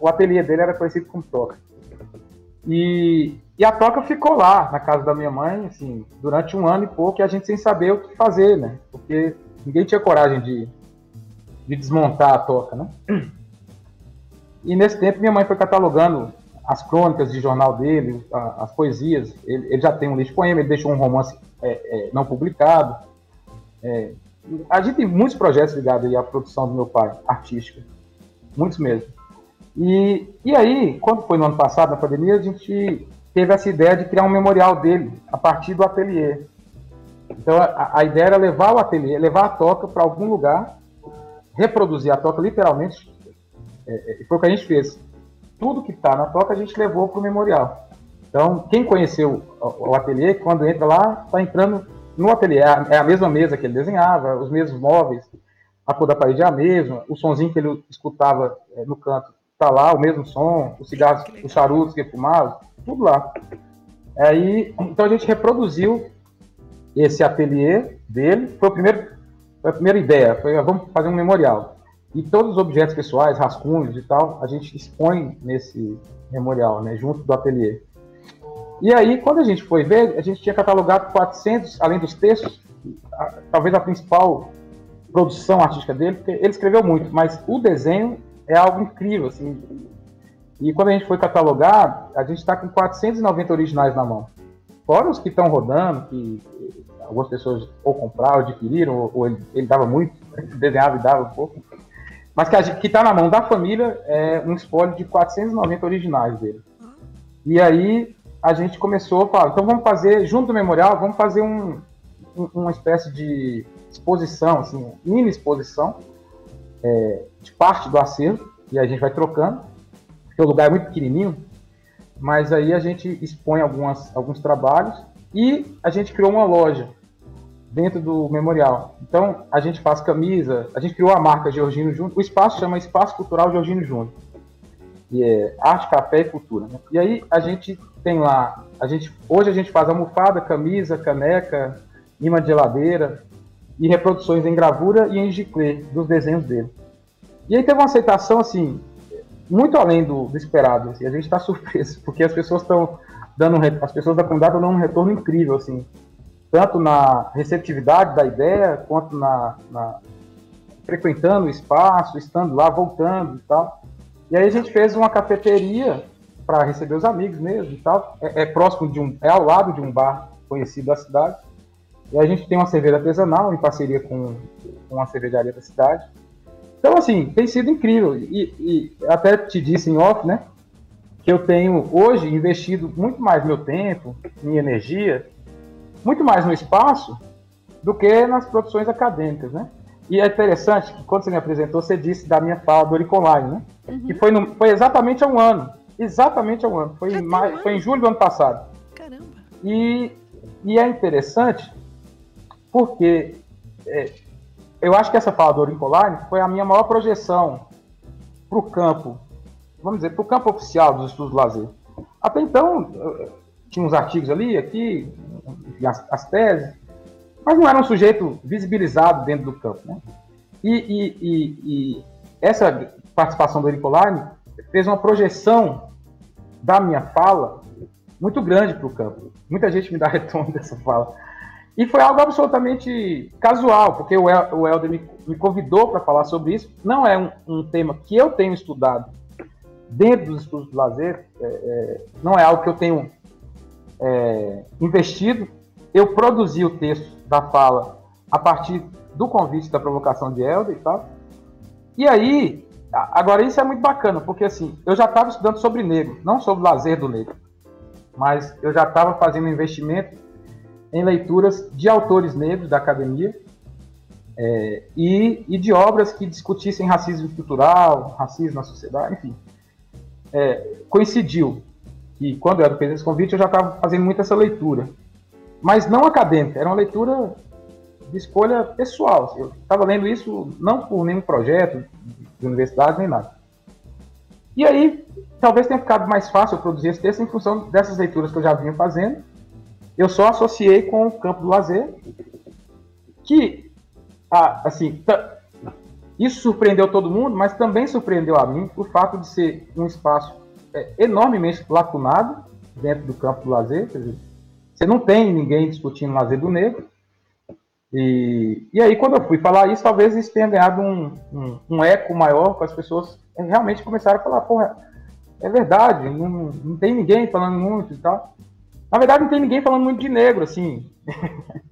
O ateliê dele era conhecido como toca. E, e a toca ficou lá na casa da minha mãe, assim, durante um ano e pouco, e a gente sem saber o que fazer, né? Porque ninguém tinha coragem de, de desmontar a toca, né? E nesse tempo minha mãe foi catalogando as crônicas de jornal dele, as poesias. Ele, ele já tem um livro de poema, ele deixou um romance é, é, não publicado. É, a gente tem muitos projetos ligados à produção do meu pai, artística. Muitos mesmo. E, e aí, quando foi no ano passado, na pandemia, a gente teve essa ideia de criar um memorial dele a partir do ateliê. Então a, a ideia era levar o ateliê, levar a toca para algum lugar, reproduzir a toca literalmente, é, é, foi o que a gente fez. Tudo que está na toca a gente levou para o memorial. Então, quem conheceu o, o ateliê, quando entra lá, está entrando no ateliê. É a, é a, mesma mesa que ele desenhava, os mesmos móveis, a cor da parede é a mesma, o sonzinho que ele escutava é, no canto está lá, o mesmo som, os cigarros, os charutos que ele fumava, tudo lá. Aí, então a gente reproduziu esse ateliê dele. Foi, o primeiro, foi a primeira ideia, foi vamos fazer um memorial. E todos os objetos pessoais, rascunhos e tal, a gente expõe nesse memorial, né, junto do ateliê. E aí, quando a gente foi ver, a gente tinha catalogado 400, além dos textos, a, talvez a principal produção artística dele, porque ele escreveu muito, mas o desenho é algo incrível, assim. E quando a gente foi catalogar, a gente está com 490 originais na mão. Fora os que estão rodando, que algumas pessoas ou compraram, ou adquiriram, ou, ou ele, ele, dava muito, desenhava e dava um pouco. Mas que está na mão da família é um espólio de 490 originais dele. E aí a gente começou a falar, então vamos fazer, junto do memorial, vamos fazer um, um, uma espécie de exposição, assim, mini exposição, é, de parte do acervo, e a gente vai trocando, porque o lugar é muito pequenininho, mas aí a gente expõe algumas, alguns trabalhos e a gente criou uma loja dentro do memorial. Então, a gente faz camisa, a gente criou a marca Georgino Júnior, o espaço chama Espaço Cultural Georgino Júnior, e é arte, café e cultura. Né? E aí a gente tem lá, a gente, hoje a gente faz almofada, camisa, caneca, imã de geladeira e reproduções em gravura e em giclê dos desenhos dele. E aí teve uma aceitação assim, muito além do, do esperado. Assim, a gente está surpreso, porque as pessoas estão dando as pessoas da comunidade estão dando um retorno incrível assim tanto na receptividade da ideia, quanto na, na frequentando o espaço, estando lá, voltando e tal. E aí a gente fez uma cafeteria para receber os amigos mesmo e tal. É, é, próximo de um, é ao lado de um bar conhecido da cidade. E a gente tem uma cerveja artesanal em parceria com, uma cervejaria da cidade. Então, assim, tem sido incrível. E, e até te disse em off, né? Que eu tenho hoje investido muito mais meu tempo, minha energia muito mais no espaço do que nas produções acadêmicas, né? E é interessante que quando você me apresentou, você disse da minha fala do Oricoline, né? Uhum. Que foi, no, foi exatamente há um ano. Exatamente há um ano. Foi, em, maio, foi em julho do ano passado. Caramba. E, e é interessante porque é, eu acho que essa fala do Oricoline foi a minha maior projeção para o campo, vamos dizer, para o campo oficial dos estudos do lazer. Até então, tinha uns artigos ali, aqui, as, as teses, mas não era um sujeito visibilizado dentro do campo. Né? E, e, e, e essa participação do Ericolani fez uma projeção da minha fala muito grande para o campo. Muita gente me dá retorno dessa fala. E foi algo absolutamente casual, porque o, El, o Helder me, me convidou para falar sobre isso. Não é um, um, tema que eu tenho estudado dentro dos estudos de lazer, é, é, não é algo que eu tenho é, investido. Eu produzi o texto da fala a partir do convite da provocação de Helder e tal. E aí, agora isso é muito bacana, porque assim, eu já estava estudando sobre negro, não sobre o lazer do negro, mas eu já estava fazendo investimento em leituras de autores negros da academia é, e, e, de obras que discutissem racismo estrutural, racismo na sociedade, enfim. É, coincidiu que quando eu fiz esse convite eu já estava fazendo muito essa leitura, mas não acadêmica, era uma leitura de escolha pessoal. Eu estava lendo isso não por nenhum projeto de universidade nem nada. E aí, talvez tenha ficado mais fácil eu produzir esse texto em função dessas leituras que eu já vinha fazendo eu só associei com o campo do lazer, que, ah, assim, isso surpreendeu todo mundo, mas também surpreendeu a mim o fato de ser um espaço é, enormemente lacunado dentro do campo do lazer. Quer dizer, você não tem ninguém discutindo lazer do negro. E, e aí, quando eu fui falar isso, talvez isso tenha ganhado um, um, um eco maior com as pessoas realmente começaram a falar: porra, é verdade, não, não tem ninguém falando muito e tal. Na verdade, não tem ninguém falando muito de negro, assim.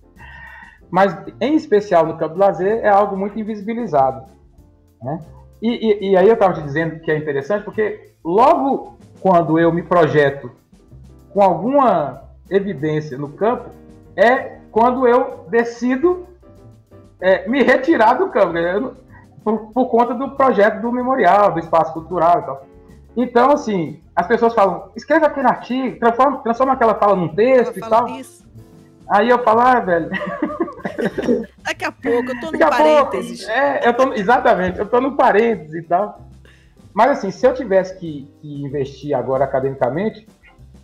Mas, em especial no campo do lazer, é algo muito invisibilizado. Né? E, e, e aí eu estava te dizendo que é interessante, porque logo quando eu me projeto com alguma evidência no campo, é quando eu decido é, me retirar do campo, né? por, por, conta do projeto do memorial, do espaço cultural e tal. Então, assim, as pessoas falam, escreva aquele artigo, transforma, transforma aquela fala num texto e tal. Isso. Aí eu falo, ah, velho. Daqui a pouco, eu tô no parênteses. Pouco, é, eu tô, exatamente, eu tô no parênteses e tal. Mas assim, se eu tivesse que, que investir agora academicamente,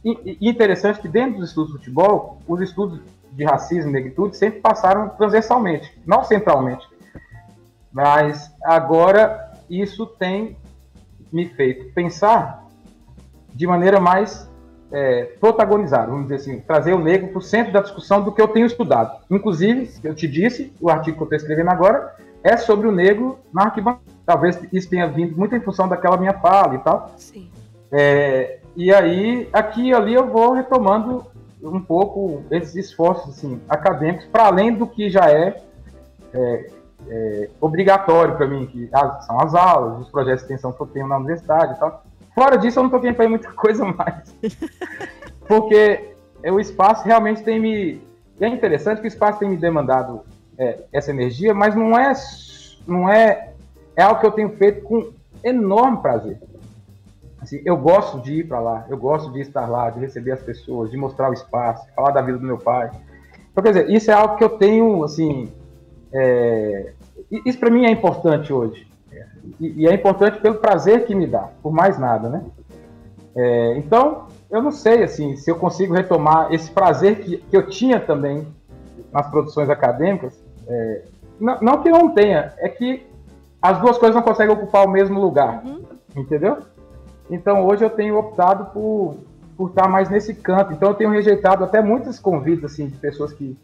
e, e, interessante que dentro dos estudos de futebol, os estudos de racismo e negritude sempre passaram transversalmente, não centralmente. Mas agora isso tem me feito pensar de maneira mais é, protagonizada, vamos dizer assim, trazer o negro para o centro da discussão do que eu tenho estudado. Inclusive, eu te disse, o artigo que eu estou escrevendo agora é sobre o negro na arquibancada. Talvez isso tenha vindo muito em função daquela minha fala e tal. Sim. É, e aí, aqui e ali eu vou retomando um pouco esses esforços assim, acadêmicos, para além do que já é, é, é obrigatório para mim, que são as aulas, os projetos de extensão que eu tenho na universidade e tal. Fora disso, eu não tô querendo fazer muita coisa mais. Porque o espaço realmente tem me. E é interessante que o espaço tem me demandado é, essa energia, mas não é, não é. É algo que eu tenho feito com enorme prazer. Assim, eu gosto de ir para lá, eu gosto de estar lá, de receber as pessoas, de mostrar o espaço, falar da vida do meu pai. Então, quer dizer, isso é algo que eu tenho, assim. É, isso para mim é importante hoje. E, e, é importante pelo prazer que me dá, por mais nada, né? É, então, eu não sei, assim, se eu consigo retomar esse prazer que, que eu tinha também nas produções acadêmicas. É, não, não, que eu não tenha, é que as duas coisas não conseguem ocupar o mesmo lugar, uhum. entendeu? Então, hoje eu tenho optado por, por estar mais nesse canto. Então, eu tenho rejeitado até muitos convites, assim, de pessoas que,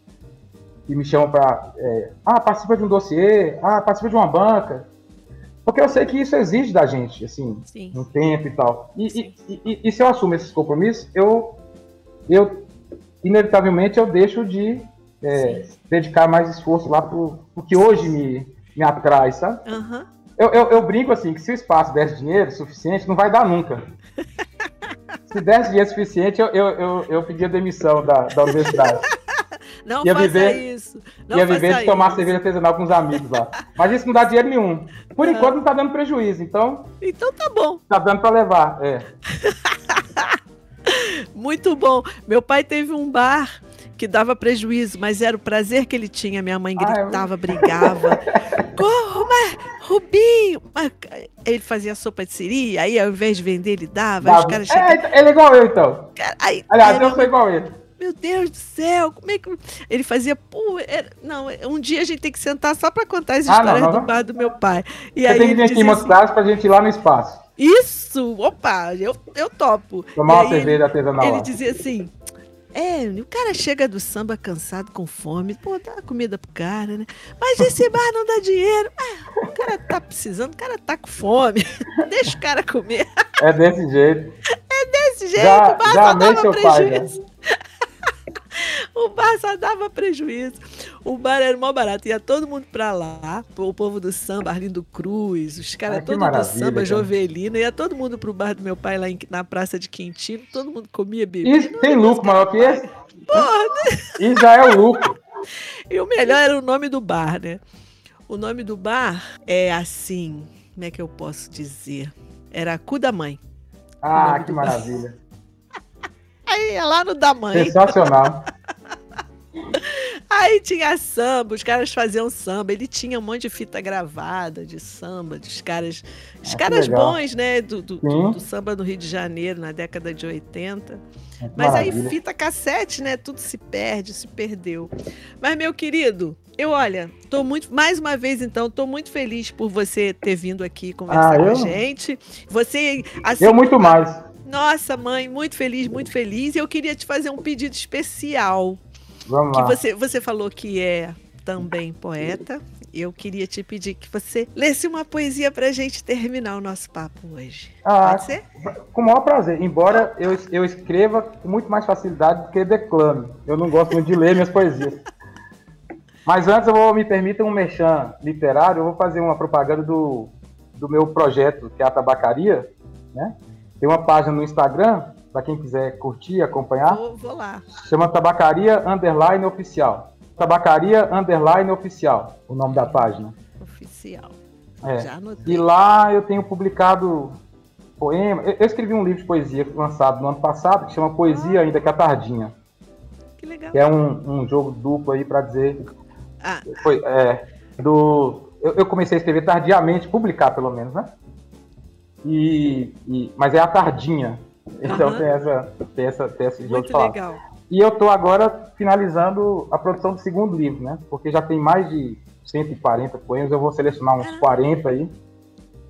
que me chamam para... É, ah, participa de um dossiê, ah, participa de uma banca. Porque eu sei que isso exige da gente, assim, Sim. um tempo e tal. E, e, e, e, se eu assumo esses compromissos, eu, eu inevitavelmente eu deixo de é, dedicar mais esforço lá pro, pro que hoje me, me atrai, sabe? Uhum. Eu, eu, eu, brinco assim, que se o espaço desse dinheiro suficiente, não vai dar nunca. se desse dinheiro suficiente, eu, eu, eu, eu pedia demissão da, da universidade. Não ia viver, isso. Não ia viver de tomar cerveja artesanal com os amigos lá. Mas isso não dá dinheiro nenhum. Por enquanto não tá dando prejuízo, então. Então tá bom. Tá dando para levar, é. Muito bom. Meu pai teve um bar que dava prejuízo, mas era o prazer que ele tinha. Minha mãe gritava, ah, eu... brigava. Corra, Rubinho! Ele fazia sopa de siri, aí ao invés de vender, ele dava. dava. Os caras chegavam... é, ele é igual eu, então. Aí, Aliás, eu sou igual ele. meu Deus do céu, como é que. Ele fazia, pô, era... não, um dia a gente tem que sentar só para contar as histórias ah, não, não, do bar do meu pai. E Você aí tem que vir aqui em assim, pra gente ir lá no espaço. Isso! Opa, eu, eu topo. Tomar uma cerveja artesanal. Ele dizia assim: é, o cara chega do samba cansado, com fome, pô, dá comida pro cara, né? Mas esse bar não dá dinheiro. Ah, o cara tá precisando, o cara tá com fome. Deixa o cara comer. É desse jeito. É desse jeito, já, o bar já só dava prejuízo. Pai, o bar só dava prejuízo. O bar era mó barato. Ia todo mundo pra lá. O povo do samba, Arlindo Cruz, os caras ah, todos do samba, cara. Jovelina. Ia todo mundo pro bar do meu pai lá em, na Praça de Quintino. Todo mundo comia bebida. Isso tem lucro maior que esse? Porra, né? Isso já é o lucro. E o melhor era o nome do bar, né? O nome do bar é assim. Como é que eu posso dizer? Era Cu da Mãe. Ah, que maravilha. Aí é lá no da mãe. Sensacional. Aí tinha samba, os caras faziam samba. Ele tinha um monte de fita gravada de samba, dos caras. Os ah, caras bons, né? Do, do, do, do, samba no Rio de Janeiro, na década de 80. É Mas maravilha. aí fita cassete, né? Tudo se perde, se perdeu. Mas, meu querido, eu olha, tô muito. Mais uma vez, então, tô muito feliz por você ter vindo aqui conversar ah, com a gente. Você. Assim, eu muito mais. Nossa, mãe, muito feliz, muito feliz. E eu queria te fazer um pedido especial. Vamos que lá. Você, você falou que é também poeta. Eu queria te pedir que você lesse uma poesia para a gente terminar o nosso papo hoje. Ah, Pode ser? Com o maior prazer. Embora eu, eu escreva com muito mais facilidade do que declame. Eu não gosto muito de ler minhas poesias. Mas antes eu vou me permitir um mexão literário. Eu vou fazer uma propaganda do, do meu projeto, que é a Tabacaria, né? Tem uma página no Instagram, para quem quiser curtir, acompanhar. Vou, vou, lá. Chama Tabacaria Underline Oficial. Tabacaria Underline Oficial, o nome da página. Oficial. É. Já anotei. E lá eu tenho publicado poema. Eu, escrevi um livro de poesia lançado no ano passado que chama Poesia ah. Ainda que a Tardinha. Que legal. Que é um, um jogo duplo aí para dizer. Ah. Foi, é, do, eu, eu comecei a escrever tardiamente, publicar pelo menos, né? E, e, mas é a tardinha. Então uhum. tem, essa, tem, essa, tem esse jogo Muito legal. E eu estou agora finalizando a produção do segundo livro, né? Porque já tem mais de 140 poemas, eu vou selecionar uns 40 aí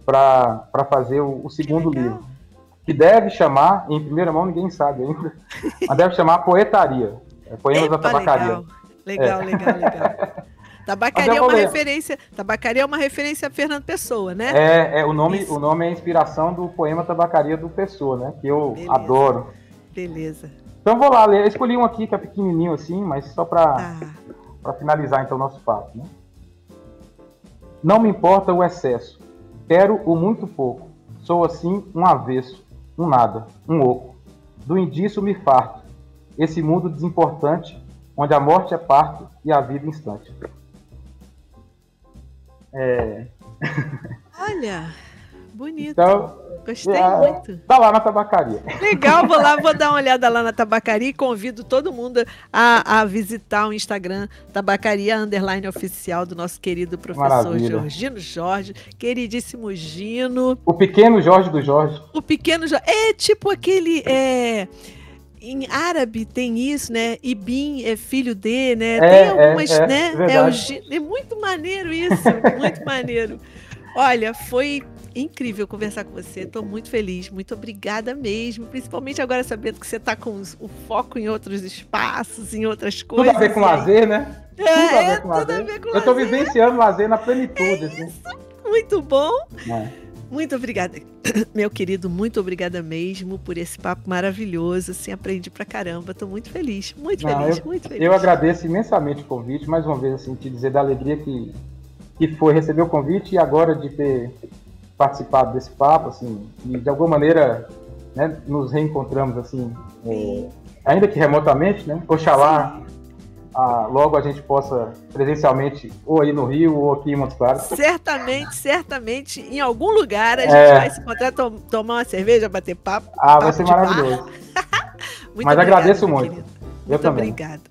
para fazer o, o segundo livro. Que deve chamar, em primeira mão ninguém sabe ainda, mas deve chamar Poetaria. É, Poemas Epa, da Tabacaria. Legal, legal, é. legal, legal. Tabacaria é uma referência. Tabacaria é uma referência a Fernando Pessoa, né? É, é o nome, o nome é a inspiração do poema Tabacaria do Pessoa, né? Que eu Beleza. adoro. Beleza. Então vou lá ler. Eu escolhi um aqui que é pequenininho assim, mas só para ah. para finalizar então o nosso papo, né? Não me importa o excesso. Quero o muito pouco. Sou assim um avesso, um nada, um oco. Do indício me farto. Esse mundo desimportante, onde a morte é parto e a vida instante. É... Olha, bonito. Então, Gostei é, muito. Tá lá na tabacaria. Legal, vou lá, vou dar uma olhada lá na tabacaria e convido todo mundo a, a visitar o Instagram Tabacaria Underline Oficial do nosso querido professor Maravilha. Georgino Jorge, queridíssimo Gino. O pequeno Jorge do Jorge. O pequeno Jorge. É tipo aquele. É em árabe tem isso, né? Ibim é filho de, né? É, tem é, algumas, é, né? É, é, o, é muito maneiro isso, muito maneiro. Olha, foi incrível conversar com você. Estou muito feliz, muito obrigada mesmo. Principalmente agora sabendo que você está com o foco em outros espaços, em outras coisas. Tudo a ver com lazer, né? É, tudo a ver com, lazer. A ver com Eu estou vivenciando lazer na plenitude. É assim. Muito bom. É. Muito obrigada, meu querido, muito obrigada mesmo por esse papo maravilhoso. Assim, aprendi pra caramba. Tô muito feliz, muito Não, feliz, eu, muito feliz. Eu agradeço imensamente o convite, mais uma vez, assim, te dizer da alegria que, que foi receber o convite e agora de ter participado desse papo, assim, e de alguma maneira né, nos reencontramos, assim, é, ainda que remotamente, né? Oxalá ah, logo a gente possa presencialmente, ou aí no Rio, ou aqui em Montes Claros. Certamente, certamente, em algum lugar a gente é... vai se encontrar, to tomar uma cerveja, bater papo. Ah, vai ser maravilhoso. Mas agradeço muito. Querido. Muito obrigada.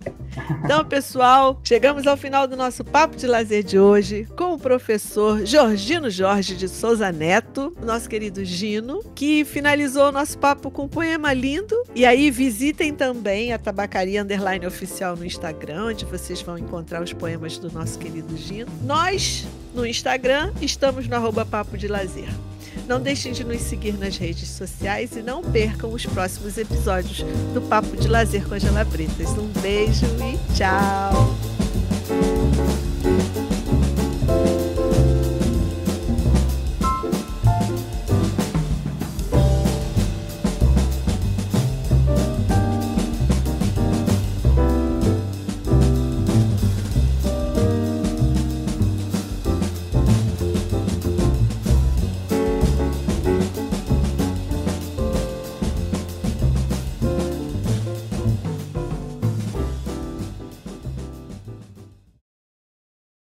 Então, pessoal, chegamos ao final do nosso Papo de Lazer de hoje com o professor Georgino Jorge de Souza Neto, nosso querido Gino, que finalizou o nosso papo com um poema lindo. E aí, visitem também a Tabacaria Underline Oficial no Instagram, onde vocês vão encontrar os poemas do nosso querido Gino. Nós, no Instagram, estamos no arroba Papo de Lazer. Não deixem de nos seguir nas redes sociais e não percam os próximos episódios do Papo de Lazer com Angela Bretas. Um beijo e tchau!